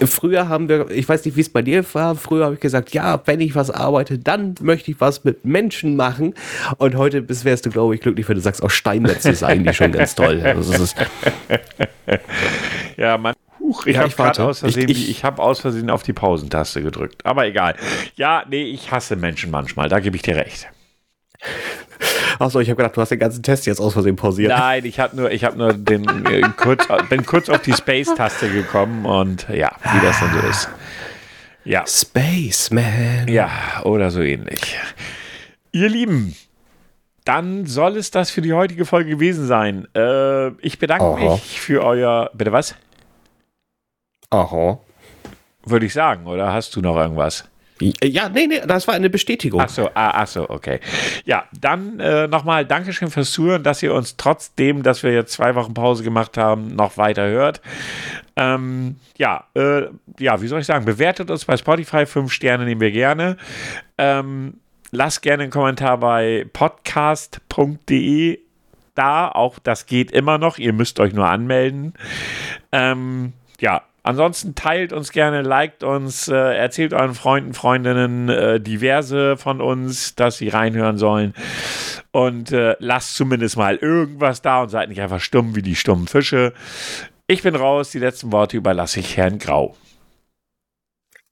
S2: Früher haben wir, ich weiß nicht, wie es bei dir war, früher habe ich gesagt, ja, wenn ich was arbeite, dann möchte ich was mit Menschen machen. Und heute bist, wärst du, glaube ich, glücklich, wenn du sagst, auch Steinmetze seien die schon ganz toll. Also ist,
S1: Ja, man. Huch, ich
S2: Ja,
S1: habe gerade aus Versehen, ich,
S2: ich-
S1: ich habe aus Versehen auf die Pausentaste gedrückt. Aber egal. Ja, nee, ich hasse Menschen manchmal. Da gebe ich dir recht.
S2: Achso, ich habe gedacht, du hast den ganzen Test jetzt aus Versehen pausiert.
S1: Nein, ich habe nur, ich habe nur den äh, kurz, bin kurz auf die Space-Taste gekommen und ja, wie das dann so ist. Ja,
S2: Spaceman.
S1: ja, oder so ähnlich. Ihr Lieben, dann soll es das für die heutige Folge gewesen sein. Äh, ich bedanke
S2: Aha.
S1: mich für euer. Bitte was?
S2: Aha.
S1: Würde ich sagen, oder hast du noch irgendwas?
S2: Ja, nee, nee, das war eine Bestätigung.
S1: Ach so, ah, ach so, okay. Ja, dann äh, nochmal Dankeschön fürs Zuhören, dass ihr uns trotzdem, dass wir jetzt zwei Wochen Pause gemacht haben, noch weiter hört. Ähm, ja, äh, ja, wie soll ich sagen, bewertet uns bei Spotify, fünf Sterne nehmen wir gerne. Ähm, lasst gerne einen Kommentar bei podcast.de da, auch das geht immer noch, ihr müsst euch nur anmelden. Ähm, ja, Ansonsten teilt uns gerne, liked uns, äh, erzählt euren Freunden, Freundinnen, äh, diverse von uns, dass sie reinhören sollen. Und äh, lasst zumindest mal irgendwas da und seid nicht einfach stumm wie die stummen Fische. Ich bin raus, die letzten Worte überlasse ich Herrn Grau.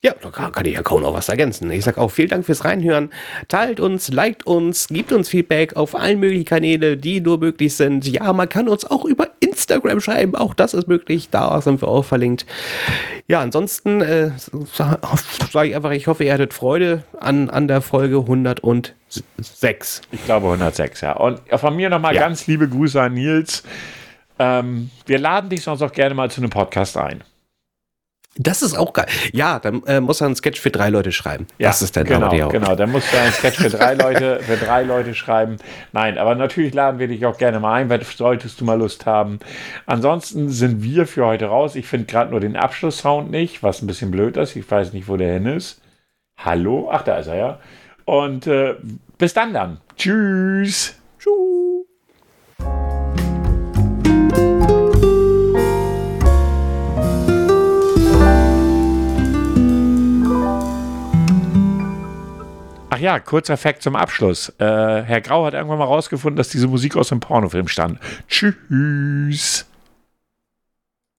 S2: Ja, da kann, kann ich ja kaum noch was ergänzen. Ich sag auch vielen Dank fürs Reinhören. Teilt uns, liked uns, gebt uns Feedback auf allen möglichen Kanälen, die nur möglich sind. Ja, man kann uns auch über Instagram schreiben, auch das ist möglich. Da sind wir auch verlinkt. Ja, ansonsten äh, sage ich einfach, ich hoffe, ihr hattet Freude an, an der Folge 106.
S1: Ich glaube 106, ja. Und von mir nochmal
S2: Ja.
S1: ganz liebe Grüße an Nils. Ähm, wir laden dich sonst auch gerne mal zu einem Podcast ein.
S2: Das ist auch geil. Ja, dann äh, muss er einen Sketch für drei Leute schreiben. das ist der
S1: genau,
S2: Name, der auch.
S1: genau. Dann musst du einen Sketch für drei Leute, für drei Leute schreiben. Nein, aber natürlich laden wir dich auch gerne mal ein, weil solltest du mal Lust haben. Ansonsten sind wir für heute raus. Ich finde gerade nur den Abschlusssound nicht, was ein bisschen blöd ist. Ich weiß nicht, wo der hin ist. Hallo? Ach, da ist er ja. Und äh, bis dann dann. Tschüss.
S2: Tschüss.
S1: Ach ja, kurzer Fact zum Abschluss. Äh, Herr Grau hat irgendwann mal rausgefunden, dass diese Musik aus einem Pornofilm stammt. Tschüss.